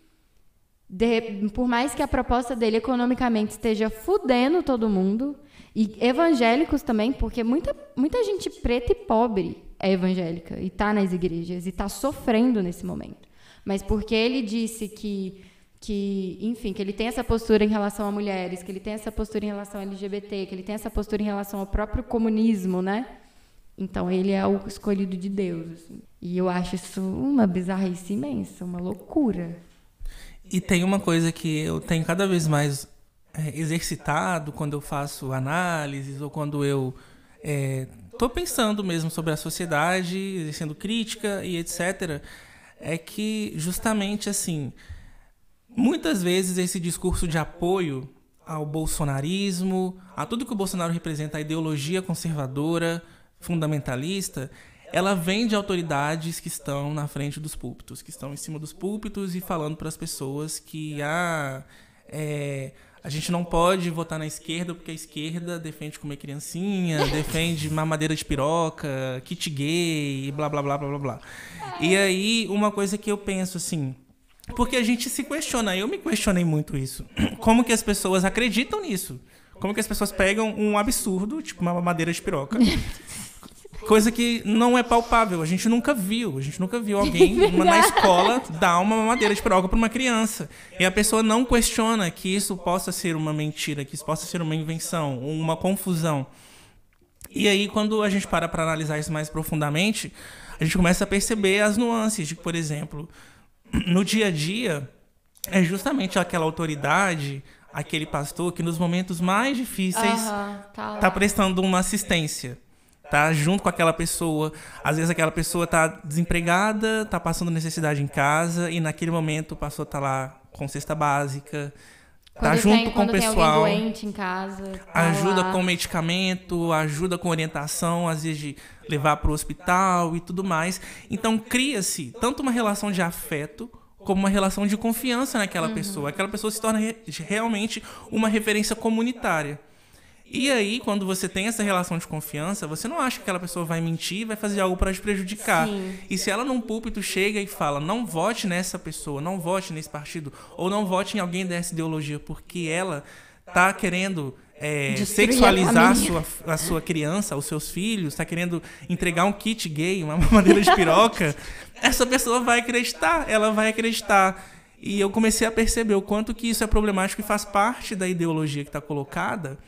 de, por mais que a proposta dele economicamente esteja fudendo todo mundo, e evangélicos também, porque muita, muita gente preta e pobre é evangélica e está nas igrejas e está sofrendo nesse momento. Mas porque ele disse que que, enfim, que ele tem essa postura em relação a mulheres, que ele tem essa postura em relação ao LGBT, que ele tem essa postura em relação ao próprio comunismo, né? Então ele é o escolhido de Deus. Assim. E eu acho isso uma bizarrice imensa, uma loucura. E tem uma coisa que eu tenho cada vez mais exercitado quando eu faço análises ou quando eu estou é, pensando mesmo sobre a sociedade, exercendo crítica e etc. É que justamente assim, muitas vezes esse discurso de apoio ao bolsonarismo, a tudo que o Bolsonaro representa, a ideologia conservadora, fundamentalista, ela vem de autoridades que estão na frente dos púlpitos, que estão em cima dos púlpitos e falando para as pessoas que ah, é, a gente não pode votar na esquerda porque a esquerda defende comer criancinha, defende mamadeira de piroca, kit gay, blá blá blá blá blá blá. E aí, uma coisa que eu penso assim, porque a gente se questiona, eu me questionei muito isso. Como que as pessoas acreditam nisso? Como que as pessoas pegam um absurdo, tipo uma mamadeira de piroca, Coisa que não é palpável, a gente nunca viu. A gente nunca viu alguém uma, na escola dar uma mamadeira de piroca para uma criança. E a pessoa não questiona que isso possa ser uma mentira, que isso possa ser uma invenção, uma confusão. E aí, quando a gente para para analisar isso mais profundamente, a gente começa a perceber as nuances de, por exemplo, no dia a dia, é justamente aquela autoridade, aquele pastor que nos momentos mais difíceis Aham, tá tá prestando uma assistência tá junto com aquela pessoa. Às vezes aquela pessoa tá desempregada, tá passando necessidade em casa e naquele momento o pastor tá lá com cesta básica, tá Quando junto tem, com o pessoal. Doente em casa. tá Ajuda lá. com medicamento, ajuda com orientação, às vezes de levar para o hospital e tudo mais. Então cria-se tanto uma relação de afeto como uma relação de confiança naquela Uhum. pessoa. Aquela pessoa se torna re- realmente uma referência comunitária. E aí, quando você tem essa relação de confiança, você não acha que aquela pessoa vai mentir e vai fazer algo para te prejudicar. Sim. E se ela num púlpito chega e fala, não vote nessa pessoa, não vote nesse partido, ou não vote em alguém dessa ideologia, porque ela tá querendo é, sexualizar a sua, a sua criança, os seus filhos, tá querendo entregar um kit gay, uma madeira de piroca, essa pessoa vai acreditar, ela vai acreditar. E eu comecei a perceber o quanto que isso é problemático e faz parte da ideologia que está colocada,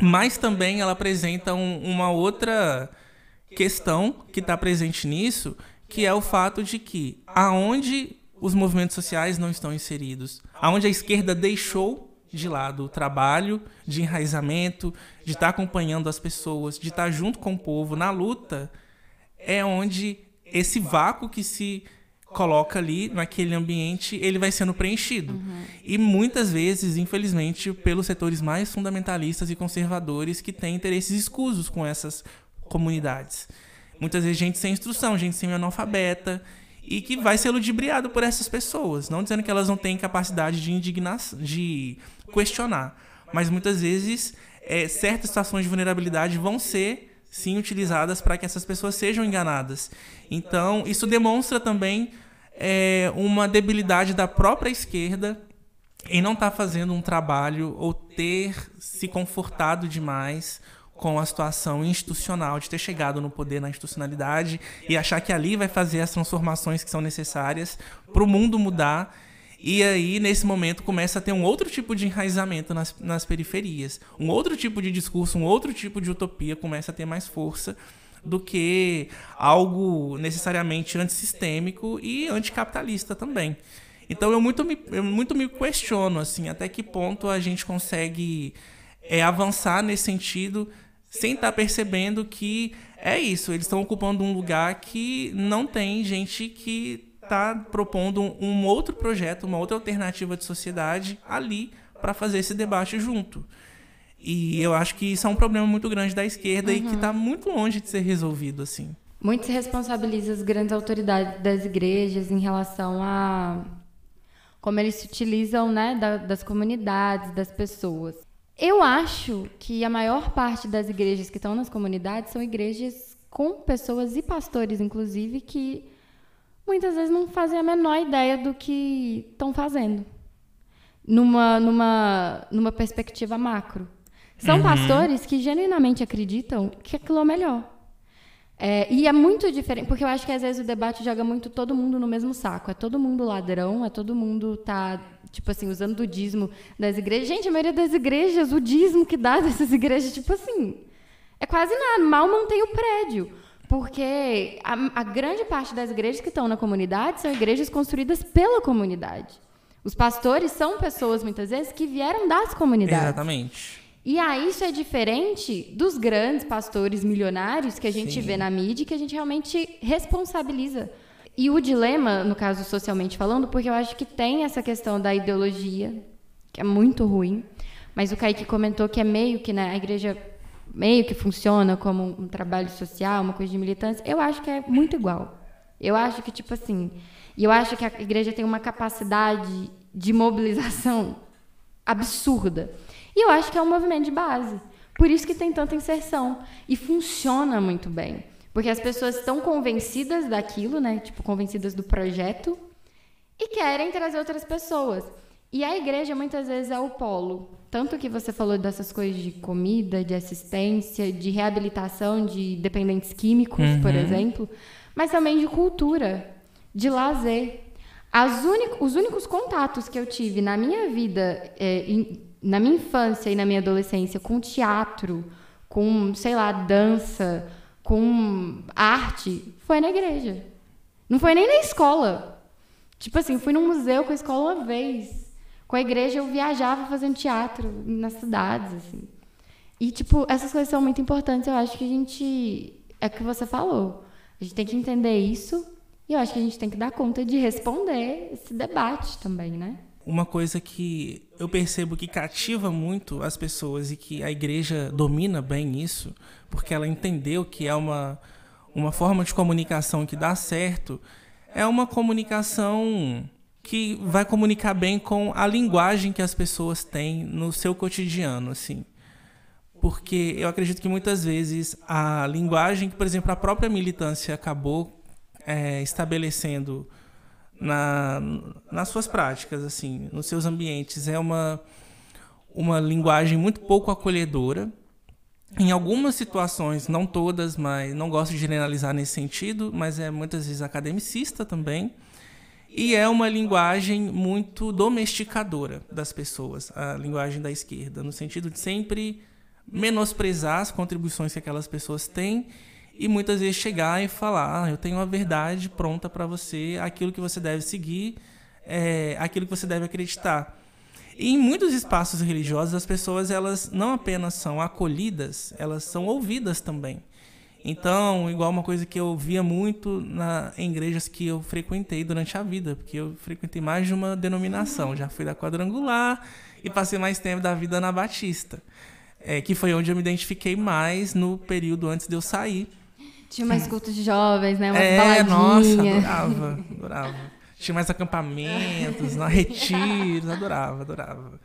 mas também ela apresenta um- uma outra questão que está presente nisso, que é o fato de que aonde os movimentos sociais não estão inseridos, aonde a esquerda deixou de lado o trabalho de enraizamento, de estar acompanhando as pessoas, de estar junto com o povo na luta, é onde esse vácuo que se coloca ali naquele ambiente, ele vai sendo preenchido. E muitas vezes, infelizmente, pelos setores mais fundamentalistas e conservadores que têm interesses escusos com essas comunidades. Muitas vezes gente sem instrução, gente semi-analfabeta e que vai ser ludibriado por essas pessoas, não dizendo que elas não têm capacidade de indignação, de questionar, mas muitas vezes é, certas situações de vulnerabilidade vão ser sim utilizadas para que essas pessoas sejam enganadas. Então, isso demonstra também é, uma debilidade da própria esquerda em não estar fazendo um trabalho ou ter se confortado demais com a situação institucional, de ter chegado no poder na institucionalidade e achar que ali vai fazer as transformações que são necessárias para o mundo mudar. E aí, nesse momento, começa a ter um outro tipo de enraizamento nas, nas periferias. Um outro tipo de discurso, um outro tipo de utopia começa a ter mais força do que algo necessariamente antissistêmico e anticapitalista também. Então eu muito me, eu muito me questiono assim, até que ponto a gente consegue é, avançar nesse sentido sem estar percebendo que é isso, eles estão ocupando um lugar que não tem gente que está propondo um outro projeto, uma outra alternativa de sociedade ali para fazer esse debate junto. E eu acho que isso é um problema muito grande da esquerda e que está muito longe de ser resolvido assim. Muito se responsabiliza as grandes autoridades das igrejas em relação a como eles se utilizam né, da- das comunidades, das pessoas. Eu acho que a maior parte das igrejas que estão nas comunidades são igrejas com pessoas e pastores, inclusive, que muitas vezes não fazem a menor ideia do que estão fazendo. Numa, numa, numa perspectiva macro. São pastores que genuinamente acreditam que aquilo é o melhor. É, e é muito diferente, porque eu acho que às vezes o debate joga muito todo mundo no mesmo saco. É todo mundo ladrão, é todo mundo tá, tipo assim, usando o dízimo das igrejas. Gente, a maioria das igrejas, o dízimo que dá dessas igrejas, tipo assim, é quase nada. Mal mantém o prédio. Porque a, a grande parte das igrejas que estão na comunidade são igrejas construídas pela comunidade. Os pastores são pessoas, muitas vezes, que vieram das comunidades. Exatamente. E aí isso é diferente dos grandes pastores milionários que a gente Sim. vê na mídia e que a gente realmente responsabiliza. E o dilema, no caso socialmente falando, porque eu acho que tem essa questão da ideologia, que é muito ruim, mas o Kaique comentou que é meio que, né, a igreja meio que funciona como um trabalho social, uma coisa de militância. Eu acho que é muito igual. Eu acho que, tipo assim, e eu acho que a igreja tem uma capacidade de mobilização absurda. E eu acho que é um movimento de base. Por isso que tem tanta inserção. E funciona muito bem. Porque as pessoas estão convencidas daquilo, né? Tipo, convencidas do projeto e querem trazer outras pessoas. E a igreja muitas vezes é o polo. Tanto que você falou dessas coisas de comida, de assistência, de reabilitação de dependentes químicos, Uhum. por exemplo, mas também de cultura, de lazer. Os únicos contatos que eu tive na minha vida, é, em- na minha infância e na minha adolescência, com teatro, com, sei lá, dança, com arte, foi na igreja. Não foi nem na escola. Tipo assim, fui num museu com a escola uma vez. Com a igreja eu viajava fazendo teatro nas cidades, assim. E, tipo, essas coisas são muito importantes. Eu acho que a gente. É o que você falou. A gente tem que entender isso. E eu acho que a gente tem que dar conta de responder esse debate também, né? Uma coisa que eu percebo que cativa muito as pessoas e que a igreja domina bem isso, porque ela entendeu que é uma, uma forma de comunicação que dá certo, é uma comunicação que vai comunicar bem com a linguagem que as pessoas têm no seu cotidiano, assim. Porque eu acredito que muitas vezes a linguagem que, por exemplo, a própria militância acabou é, estabelecendo na, nas suas práticas, assim, nos seus ambientes, é uma, uma linguagem muito pouco acolhedora. Em algumas situações, não todas, mas não gosto de generalizar nesse sentido, mas é muitas vezes academicista também. E é uma linguagem muito domesticadora das pessoas, a linguagem da esquerda, no sentido de sempre menosprezar as contribuições que aquelas pessoas têm e muitas vezes chegar e falar: ah, eu tenho uma verdade pronta para você, aquilo que você deve seguir, é, aquilo que você deve acreditar. E em muitos espaços religiosos, as pessoas elas não apenas são acolhidas, elas são ouvidas também. Então, igual uma coisa que eu via muito na, em igrejas que eu frequentei durante a vida, porque eu frequentei mais de uma denominação. Já fui da quadrangular e passei mais tempo da vida na Batista, é, que foi onde eu me identifiquei mais no período antes de eu sair. Tinha mais cultos de jovens, né? Umas É, nossa, adorava, adorava. Tinha mais acampamentos, na retiros, adorava, adorava.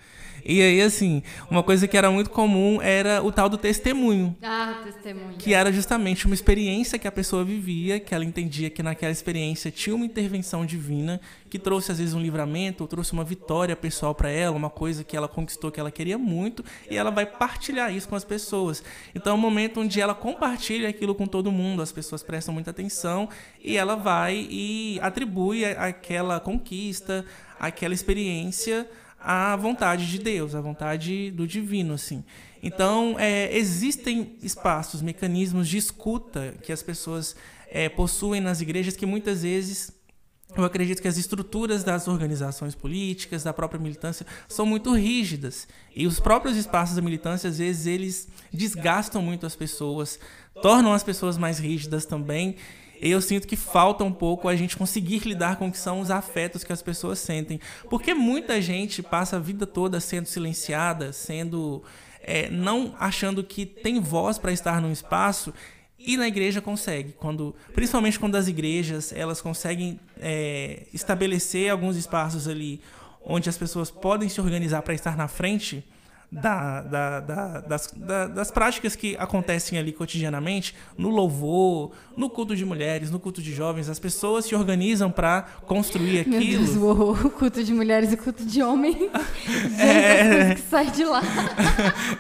E aí, assim, uma coisa que era muito comum era o tal do testemunho, Ah, testemunho. que era justamente uma experiência que a pessoa vivia, que ela entendia que naquela experiência tinha uma intervenção divina, que trouxe às vezes um livramento, ou trouxe uma vitória pessoal para ela, uma coisa que ela conquistou que ela queria muito, e ela vai partilhar isso com as pessoas. Então é um momento onde ela compartilha aquilo com todo mundo, as pessoas prestam muita atenção e ela vai e atribui aquela conquista, aquela experiência à vontade de Deus, à vontade do divino, assim. Então, é, existem espaços, mecanismos de escuta que as pessoas é, possuem nas igrejas que muitas vezes eu acredito que as estruturas das organizações políticas, da própria militância, são muito rígidas. E os próprios espaços da militância, às vezes, eles desgastam muito as pessoas, tornam as pessoas mais rígidas também. Eu sinto que falta um pouco a gente conseguir lidar com o que são os afetos que as pessoas sentem. Porque muita gente passa a vida toda sendo silenciada, sendo. é, não achando que tem voz para estar num espaço e na igreja consegue, quando, principalmente quando as igrejas elas conseguem é, estabelecer alguns espaços ali onde as pessoas podem se organizar para estar na frente da, da- da- das, da- das práticas que acontecem ali cotidianamente, no louvor, no culto de mulheres, no culto de jovens, as pessoas se organizam para construir Meu aquilo. Deus, uou, o culto de mulheres e o culto de homens. Gente, É. que saem de lá.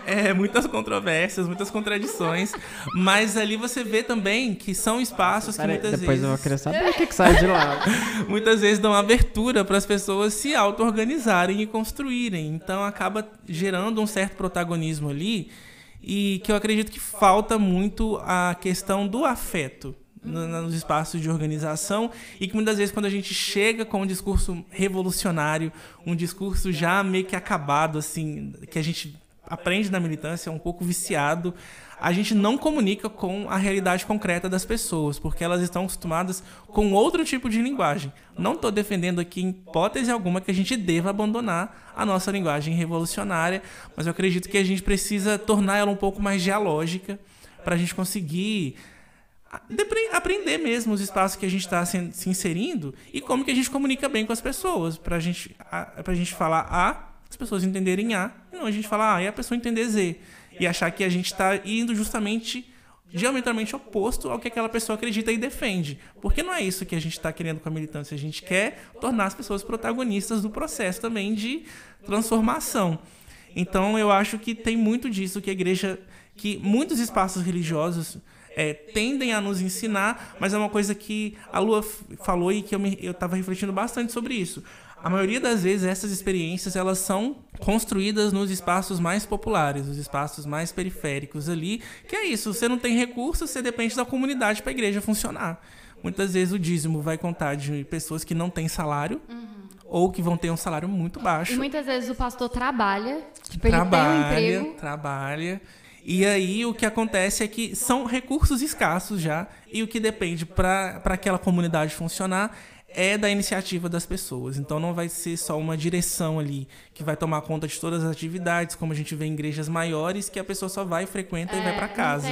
É, muitas controvérsias, muitas contradições, mas ali você vê também que são espaços que Peraí, muitas depois vezes eu vou querer saber o que, que sai de lá. muitas vezes dão abertura para as pessoas se auto-organizarem e construírem. Então acaba gerando um certo protagonismo ali e que eu acredito que falta muito a questão do afeto no- nos espaços de organização e que muitas vezes quando a gente chega com um discurso revolucionário, um discurso já meio que acabado assim, que a gente aprende na militância, um pouco viciado, a gente não comunica com a realidade concreta das pessoas, porque elas estão acostumadas com outro tipo de linguagem. Não estou defendendo aqui, em hipótese alguma, que a gente deva abandonar a nossa linguagem revolucionária, mas eu acredito que a gente precisa tornar ela um pouco mais dialógica para a gente conseguir aprender mesmo os espaços que a gente está se inserindo e como que a gente comunica bem com as pessoas, para gente, a- gente falar A as pessoas entenderem A, não a gente falar A e a pessoa entender Z. E achar que a gente está indo justamente diametralmente oposto ao que aquela pessoa acredita e defende. Porque não é isso que a gente está querendo com a militância. A gente quer tornar as pessoas protagonistas do processo também de transformação. Então eu acho que tem muito disso que a igreja, que muitos espaços religiosos é, tendem a nos ensinar, mas é uma coisa que a Lua falou e que eu estava refletindo bastante sobre isso. A maioria das vezes essas experiências elas são construídas nos espaços mais populares, os espaços mais periféricos ali, que é isso, você não tem recursos, você depende da comunidade para a igreja funcionar. Muitas vezes o dízimo vai contar de pessoas que não têm salário, uhum. ou que vão ter um salário muito baixo. E muitas vezes o pastor trabalha, tipo, trabalha, ele tem um emprego. Trabalha, e aí o que acontece é que são recursos escassos já, e o que depende para aquela comunidade funcionar é da iniciativa das pessoas. Então não vai ser só uma direção ali que vai tomar conta de todas as atividades, como a gente vê em igrejas maiores, que a pessoa só vai, frequenta é, e vai para casa.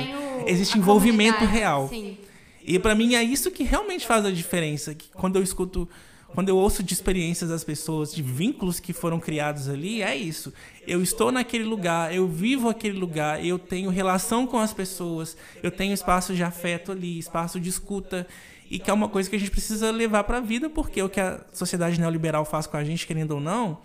Existe envolvimento real. Sim. E para mim é isso que realmente faz a diferença. Que quando eu escuto, quando eu ouço de experiências das pessoas, de vínculos que foram criados ali, é isso. Eu estou naquele lugar, eu vivo aquele lugar, eu tenho relação com as pessoas, eu tenho espaço de afeto ali, espaço de escuta e que é uma coisa que a gente precisa levar para a vida, porque o que a sociedade neoliberal faz com a gente, querendo ou não,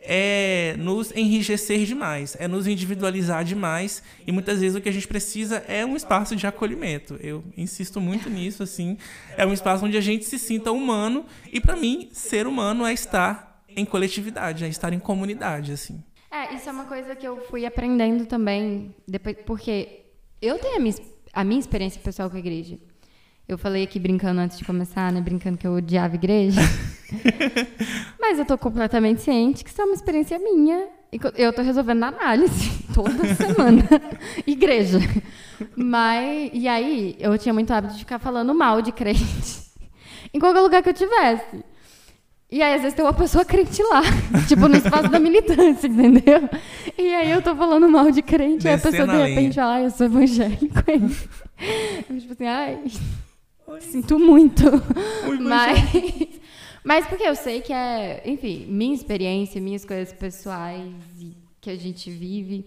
é nos enrijecer demais, é nos individualizar demais e muitas vezes o que a gente precisa é um espaço de acolhimento. Eu insisto muito nisso, assim, é um espaço onde a gente se sinta humano e para mim ser humano é estar em coletividade, é estar em comunidade, assim. É, isso é uma coisa que eu fui aprendendo também depois, porque eu tenho a minha, a minha experiência pessoal com a igreja. Eu falei aqui brincando antes de começar, né? Brincando que eu odiava igreja. Mas eu tô completamente ciente que isso é uma experiência minha. E eu tô resolvendo na análise toda semana. igreja. Mas, e aí, eu tinha muito hábito de ficar falando mal de crente. em qualquer lugar que eu tivesse. E aí, às vezes, tem uma pessoa crente lá, tipo, no espaço da militância, entendeu? E aí eu tô falando mal de crente, e aí a pessoa, de repente, fala, ah, eu sou evangélico. Tipo assim, ai, Sinto muito. mas, mas porque eu sei que é, enfim, minha experiência, minhas coisas pessoais que a gente vive.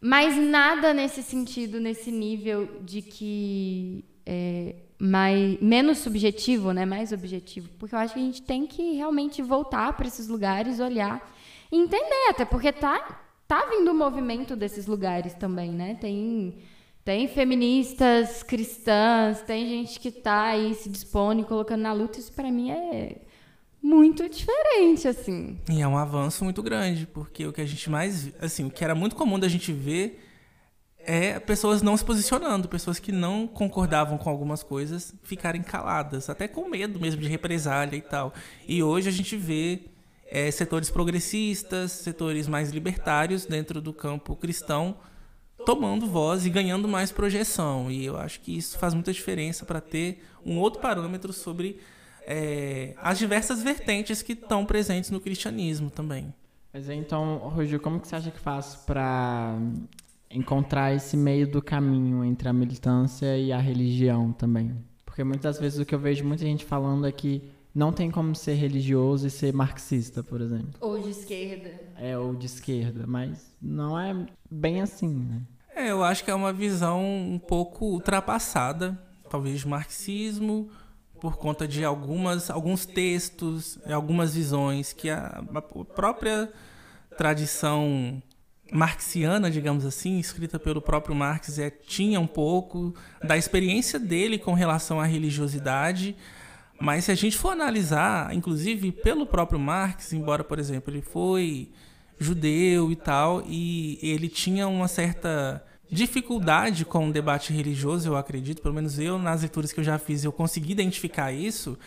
Mas nada nesse sentido, nesse nível de que é mais, menos subjetivo, né? Mais objetivo. Porque eu acho que a gente tem que realmente voltar para esses lugares, olhar e entender, até porque tá, tá vindo o movimento desses lugares também, né? Tem tem feministas cristãs, tem gente que está aí se dispõe, colocando na luta. Isso para mim é muito diferente, assim. E é um avanço muito grande, porque o que a gente mais. Assim, o que era muito comum da gente ver é pessoas não se posicionando, pessoas que não concordavam com algumas coisas ficarem caladas, até com medo mesmo de represália e tal. E hoje a gente vê é, setores progressistas, setores mais libertários dentro do campo cristão tomando voz e ganhando mais projeção. E eu acho que isso faz muita diferença para ter um outro parâmetro sobre é, as diversas vertentes que estão presentes no cristianismo também. Mas então, Rogério, como que você acha que faz para encontrar esse meio do caminho entre a militância e a religião também? Porque muitas vezes o que eu vejo muita gente falando é que não tem como ser religioso e ser marxista, por exemplo. Ou de esquerda. É, ou de esquerda, mas não é bem assim, né? É, eu acho que é uma visão um pouco ultrapassada, talvez marxismo, por conta de algumas, alguns textos, algumas visões que a, a própria tradição marxiana, digamos assim, escrita pelo próprio Marx, é, tinha um pouco da experiência dele com relação à religiosidade, mas se a gente for analisar, inclusive pelo próprio Marx, embora, por exemplo, ele foi judeu e tal, e ele tinha uma certa dificuldade com o debate religioso, eu acredito, pelo menos eu, nas leituras que eu já fiz, eu consegui identificar isso.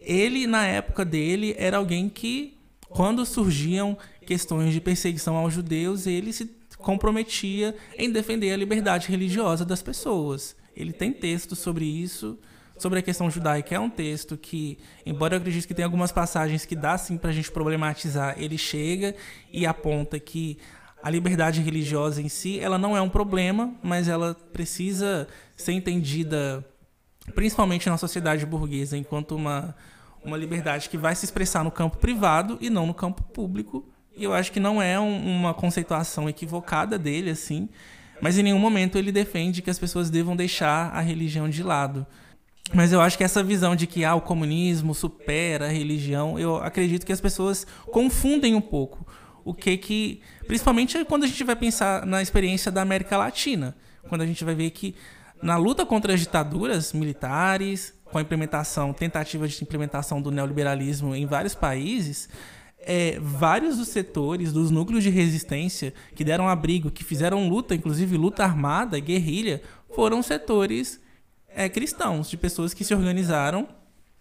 Ele, na época dele, era alguém que, quando surgiam questões de perseguição aos judeus, ele se comprometia em defender a liberdade religiosa das pessoas. Ele tem textos sobre isso sobre a questão judaica é um texto que, embora eu acredite que tem algumas passagens que dá sim para a gente problematizar, ele chega e aponta que a liberdade religiosa em si, ela não é um problema, mas ela precisa ser entendida, principalmente na sociedade burguesa, enquanto uma, uma liberdade que vai se expressar no campo privado e não no campo público, E eu acho que não é um, uma conceituação equivocada dele, assim. Mas em nenhum momento ele defende que as pessoas devam deixar a religião de lado. Mas eu acho que essa visão de que ah, o comunismo supera a religião, eu acredito que as pessoas confundem um pouco. O que que. Principalmente quando a gente vai pensar na experiência da América Latina. Quando a gente vai ver que na luta contra as ditaduras militares, com a implementação, tentativa de implementação do neoliberalismo em vários países, é, vários dos setores, dos núcleos de resistência que deram abrigo, que fizeram luta, inclusive luta armada, guerrilha, foram setores é, cristãos, de pessoas que se organizaram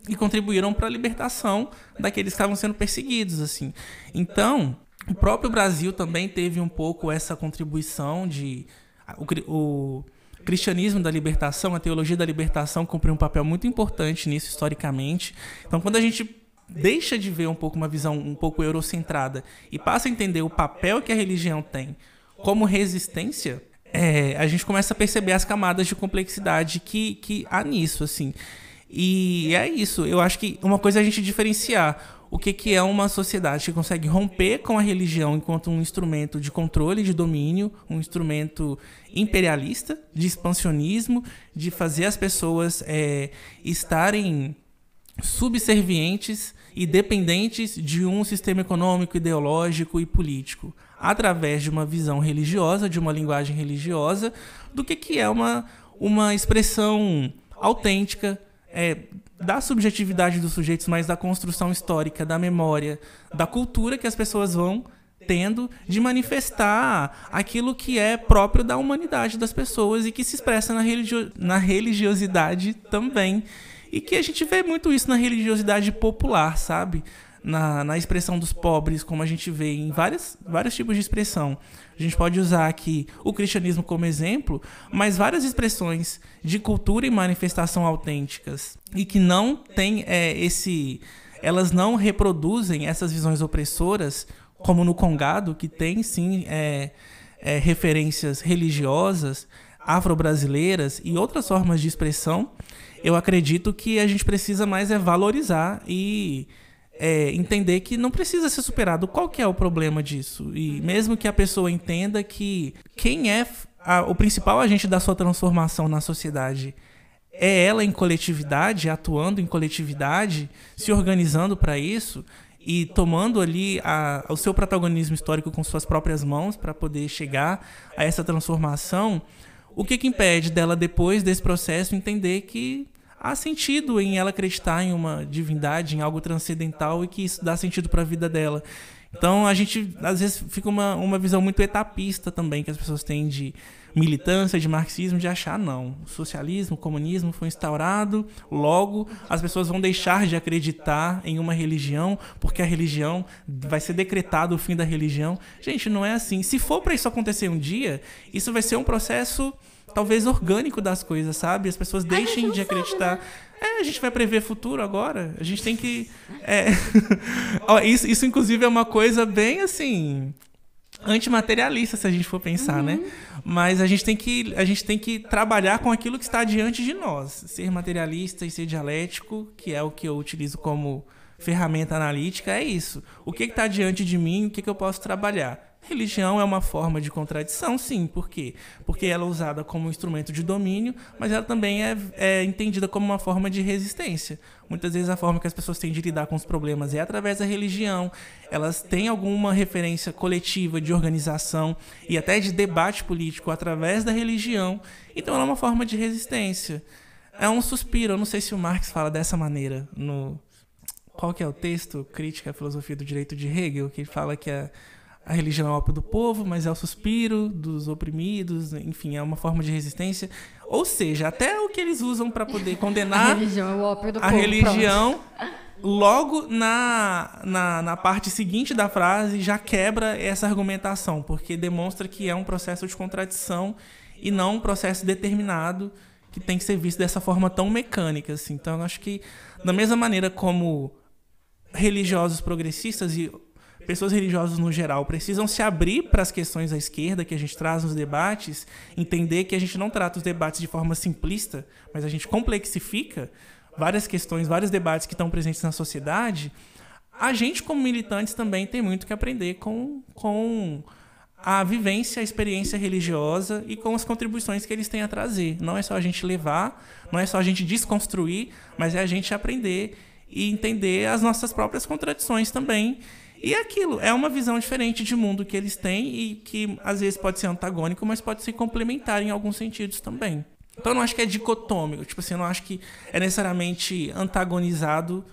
e contribuíram para a libertação daqueles que estavam sendo perseguidos, assim. Então, o próprio Brasil também teve um pouco essa contribuição de o, o cristianismo da libertação, a teologia da libertação cumpriu um papel muito importante nisso historicamente. Então, quando a gente deixa de ver um pouco uma visão um pouco eurocentrada e passa a entender o papel que a religião tem como resistência, é, a gente começa a perceber as camadas de complexidade que, que há nisso, assim. E é isso. Eu acho que uma coisa é a gente diferenciar o que, que é uma sociedade que consegue romper com a religião enquanto um instrumento de controle, de domínio, um instrumento imperialista, de expansionismo, de fazer as pessoas é, estarem subservientes e dependentes de um sistema econômico, ideológico e político, através de uma visão religiosa, de uma linguagem religiosa, do que, que é uma, uma expressão autêntica é, da subjetividade dos sujeitos, mas da construção histórica, da memória, da cultura que as pessoas vão tendo de manifestar aquilo que é próprio da humanidade das pessoas e que se expressa na, religio na religiosidade também. E que a gente vê muito isso na religiosidade popular, sabe? Na, na expressão dos pobres, como a gente vê em várias, vários tipos de expressão. A gente pode usar aqui o cristianismo como exemplo, mas várias expressões de cultura e manifestação autênticas e que não tem é, esse. Elas não reproduzem essas visões opressoras, como no Congado, que tem sim é, é, referências religiosas afro-brasileiras e outras formas de expressão eu acredito que a gente precisa mais é valorizar e é, entender que não precisa ser superado. Qual que é o problema disso? E mesmo que a pessoa entenda que quem é a, o principal agente da sua transformação na sociedade é ela em coletividade, atuando em coletividade, se organizando para isso e tomando ali a, o seu protagonismo histórico com suas próprias mãos para poder chegar a essa transformação, o que, que impede dela, depois desse processo, entender que há sentido em ela acreditar em uma divindade, em algo transcendental e que isso dá sentido para a vida dela. Então a gente às vezes fica uma, uma visão muito etapista também que as pessoas têm de militância, de marxismo, de achar não, o socialismo, o comunismo foi instaurado, logo as pessoas vão deixar de acreditar em uma religião porque a religião vai ser decretado o fim da religião. Gente, não é assim. Se for para isso acontecer um dia, isso vai ser um processo talvez orgânico das coisas, sabe? As pessoas deixem de acreditar. Sabe, né? É, a gente vai prever futuro agora. A gente tem que. É... isso, isso, inclusive, é uma coisa bem assim. Antimaterialista, se a gente for pensar, né? uhum. né? Mas a gente, tem que, a gente tem que trabalhar com aquilo que está diante de nós. Ser materialista e ser dialético, que é o que eu utilizo como ferramenta analítica, é isso. O que está diante de mim, o que, que eu posso trabalhar? Religião é uma forma de contradição, sim. Por quê? Porque ela é usada como instrumento de domínio, mas ela também é, é, entendida como uma forma de resistência. Muitas vezes a forma que as pessoas têm de lidar com os problemas é através da religião. Elas têm alguma referência coletiva de organização e até de debate político através da religião. Então ela é uma forma de resistência. É um suspiro. Eu não sei se o Marx fala dessa maneira no qual que é o texto Crítica à Filosofia do Direito de Hegel, que fala que a a religião é o ópio do povo, mas é o suspiro dos oprimidos, enfim, é uma forma de resistência. Ou seja, até o que eles usam para poder condenar a religião, é o ópio do a povo, religião logo na, na, na, parte seguinte da frase já quebra essa argumentação, porque demonstra que é um processo de contradição e não um processo determinado que tem que ser visto dessa forma tão mecânica. Assim. Então, eu acho que, da mesma maneira como religiosos progressistas e pessoas religiosas no geral precisam se abrir para as questões da esquerda que a gente traz nos debates, entender que a gente não trata os debates de forma simplista, mas a gente complexifica várias questões, vários debates que estão presentes na sociedade. a gente, como militantes, também tem muito que aprender com, com a vivência, a experiência religiosa e com as contribuições que eles têm a trazer. Não é só a gente levar, não é só a gente desconstruir, mas é a gente aprender e entender as nossas próprias contradições também. E é aquilo, é uma visão diferente de mundo que eles têm e que às vezes pode ser antagônico, mas pode ser complementar em alguns sentidos também. Então eu não acho que é dicotômico, tipo assim, eu não acho que é necessariamente antagonizado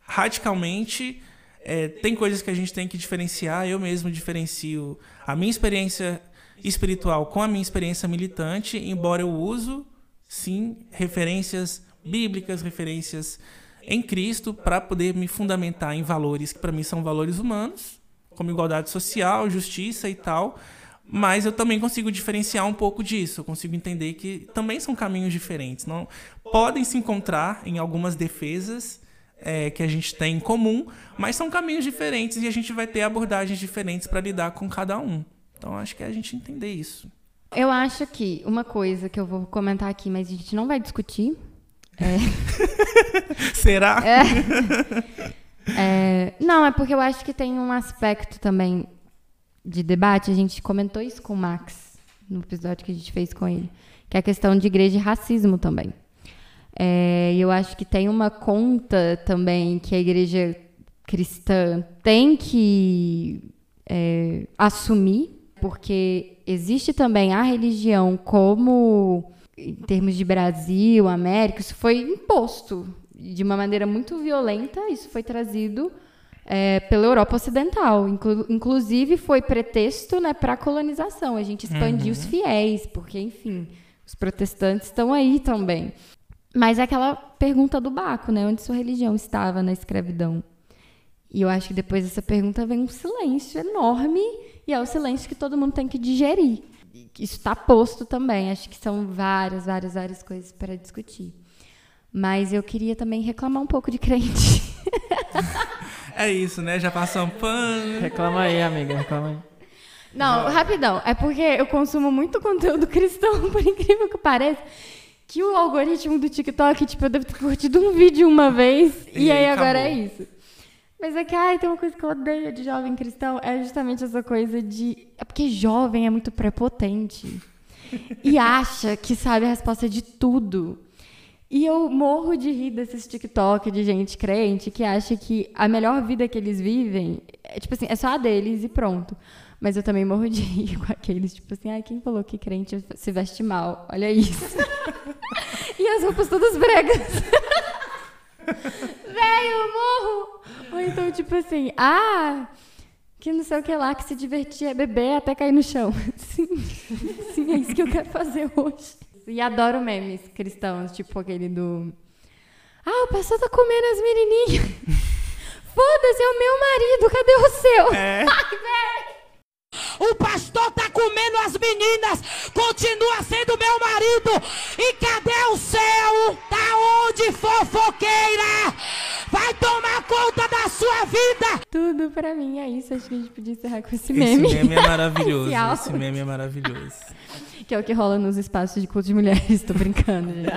radicalmente. É, tem coisas que a gente tem que diferenciar, eu mesmo diferencio a minha experiência espiritual com a minha experiência militante, embora eu uso, sim, referências bíblicas, referências em Cristo para poder me fundamentar em valores que para mim são valores humanos, como igualdade social, justiça e tal, mas eu também consigo diferenciar um pouco disso. Eu consigo entender que também são caminhos diferentes. Não podem se encontrar em algumas defesas é, que a gente tem em comum, mas são caminhos diferentes e a gente vai ter abordagens diferentes para lidar com cada um. Então acho que é a gente entender isso. Eu acho que uma coisa que eu vou comentar aqui, mas a gente não vai discutir. É... Será? É... É... Não, é porque eu acho que tem um aspecto também de debate. A gente comentou isso com o Max no episódio que a gente fez com ele, que é a questão de igreja e racismo também. É, e eu acho que tem uma conta também que a igreja cristã tem que é, assumir, porque existe também a religião como, em termos de Brasil, América, isso foi imposto de uma maneira muito violenta, isso foi trazido é, pela Europa Ocidental. Inclu inclusive, foi pretexto né, para a colonização. A gente expandiu uhum. os fiéis, porque, enfim, os protestantes estão aí também. Mas é aquela pergunta do Baco, né? Onde sua religião estava na escravidão? E eu acho que depois dessa pergunta vem um silêncio enorme, e é o silêncio que todo mundo tem que digerir. Isso está posto também. Acho que são várias, várias, várias coisas para discutir. Mas eu queria também reclamar um pouco de crente. é isso, né? Já passou um pano. Reclama aí, amiga, reclama aí. Não, rapidão. É porque eu consumo muito conteúdo cristão, por incrível que pareça que o algoritmo do TikTok, tipo, eu devo ter curtido um vídeo uma vez e, e aí acabou. agora é isso. Mas é que, ai, tem uma coisa que eu odeio de jovem cristão, é justamente essa coisa de. É porque jovem é muito prepotente. e acha que sabe a resposta de tudo. E eu morro de rir desses TikTok de gente crente que acha que a melhor vida que eles vivem é, tipo assim, é só a deles e pronto. Mas eu também morro de rir com aqueles, tipo assim, ai, quem falou que crente se veste mal? Olha isso. e as roupas todas bregas. Velho, morro! Ou então, tipo assim, ah, que não sei o que lá, que se divertia é beber até cair no chão. Sim, sim, é isso que eu quero fazer hoje. E adoro memes cristãos, tipo aquele do. Ah, o pastor tá comendo as menininhas. Foda-se, é o meu marido, cadê o seu? É. Ai, velho! O pastor tá comendo as meninas, continua sendo meu marido. E cadê o céu? Tá onde, fofoqueira? Vai tomar conta da sua vida. Tudo pra mim é isso. Acho que a gente podia encerrar com esse meme. Esse meme é maravilhoso. esse, esse meme é maravilhoso. Que é o que rola nos espaços de culto de mulheres. Tô brincando, gente.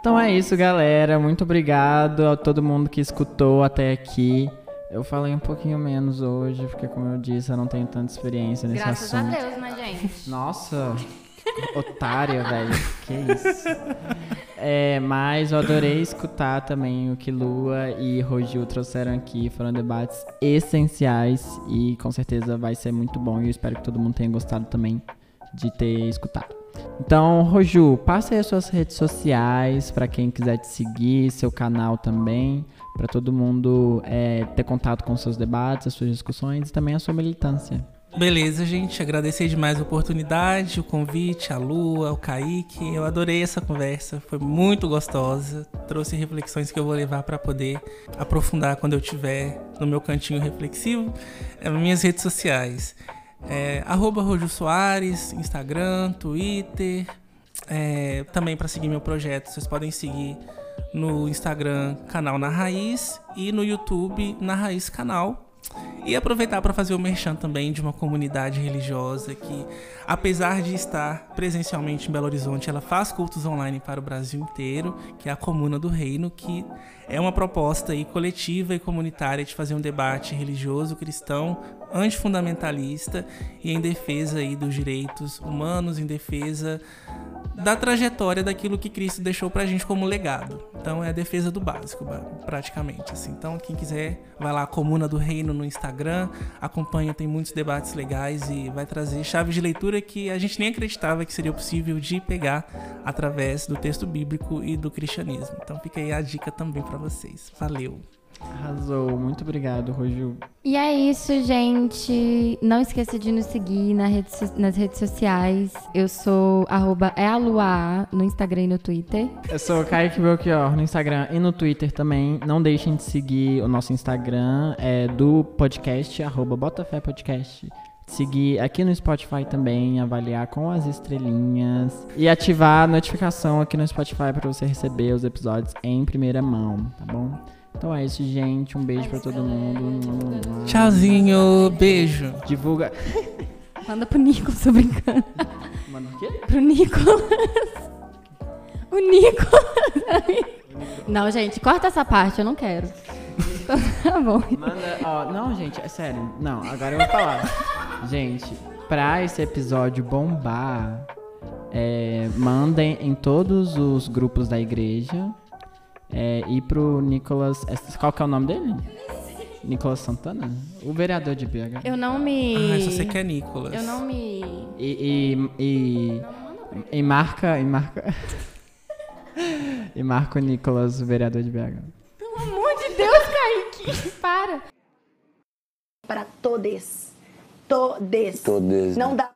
Então é isso, galera. Muito obrigado a todo mundo que escutou até aqui. Eu falei um pouquinho menos hoje, porque como eu disse, eu não tenho tanta experiência nesse Graças assunto. Graças a Deus, né, gente? Nossa, otária, velho. Que isso. É, mas eu adorei escutar também o que Lua e Rogil trouxeram aqui. Foram debates essenciais e com certeza vai ser muito bom. E eu espero que todo mundo tenha gostado também de ter escutado. Então, Roju, passa aí as suas redes sociais para quem quiser te seguir, seu canal também para todo mundo é, ter contato com seus debates, as suas discussões e também a sua militância. Beleza, gente. Agradecer demais a oportunidade, o convite, a Lua, o Kaique. Eu adorei essa conversa, foi muito gostosa. Trouxe reflexões que eu vou levar para poder aprofundar quando eu estiver no meu cantinho reflexivo. É, minhas redes sociais. É, arroba Rojo Soares, Instagram, Twitter. É, também para seguir meu projeto, vocês podem seguir no Instagram, canal Na Raiz, e no YouTube, Na Raiz Canal. E aproveitar para fazer o merchan também de uma comunidade religiosa que, apesar de estar presencialmente em Belo Horizonte, ela faz cultos online para o Brasil inteiro, que é a Comuna do Reino, que é uma proposta aí coletiva e comunitária de fazer um debate religioso cristão antifundamentalista e em defesa aí dos direitos humanos, em defesa da trajetória daquilo que Cristo deixou pra gente como legado. Então é a defesa do básico, praticamente. Assim. Então quem quiser, vai lá, Comuna do Reino no Instagram, acompanha, tem muitos debates legais e vai trazer chaves de leitura que a gente nem acreditava que seria possível de pegar através do texto bíblico e do cristianismo. Então fica aí a dica também para vocês. Valeu! Arrasou, muito obrigado, Roju. E é isso, gente. Não esqueça de nos seguir na rede, nas redes sociais. Eu sou arroba no Instagram e no Twitter. Eu sou Kaique Belchior no Instagram e no Twitter também. Não deixem de seguir o nosso Instagram é do podcast, arroba Botafé Podcast. Seguir aqui no Spotify também, avaliar com as estrelinhas e ativar a notificação aqui no Spotify para você receber os episódios em primeira mão, tá bom? Então é isso, gente. Um beijo pra todo mundo. Tchauzinho, beijo. Divulga. Manda pro Nicolas, tô brincando. Manda o quê? Pro Nicolas. O Nicolas. Não, gente, corta essa parte, eu não quero. tá bom. Manda, ó, não, gente, é sério. Não, agora eu vou falar. gente, pra esse episódio bombar, é, mandem em todos os grupos da igreja é, e pro Nicolas. Qual que é o nome dele? Nicolas Santana? O vereador de BH. Eu não me. Ah, só sei que é Nicolas. Eu não me. E. E. E, e marca. E marca. e marca o Nicolas, o vereador de BH. Pelo amor de Deus, Kaique! Para! Para todos. Todes. Todes. Não dá.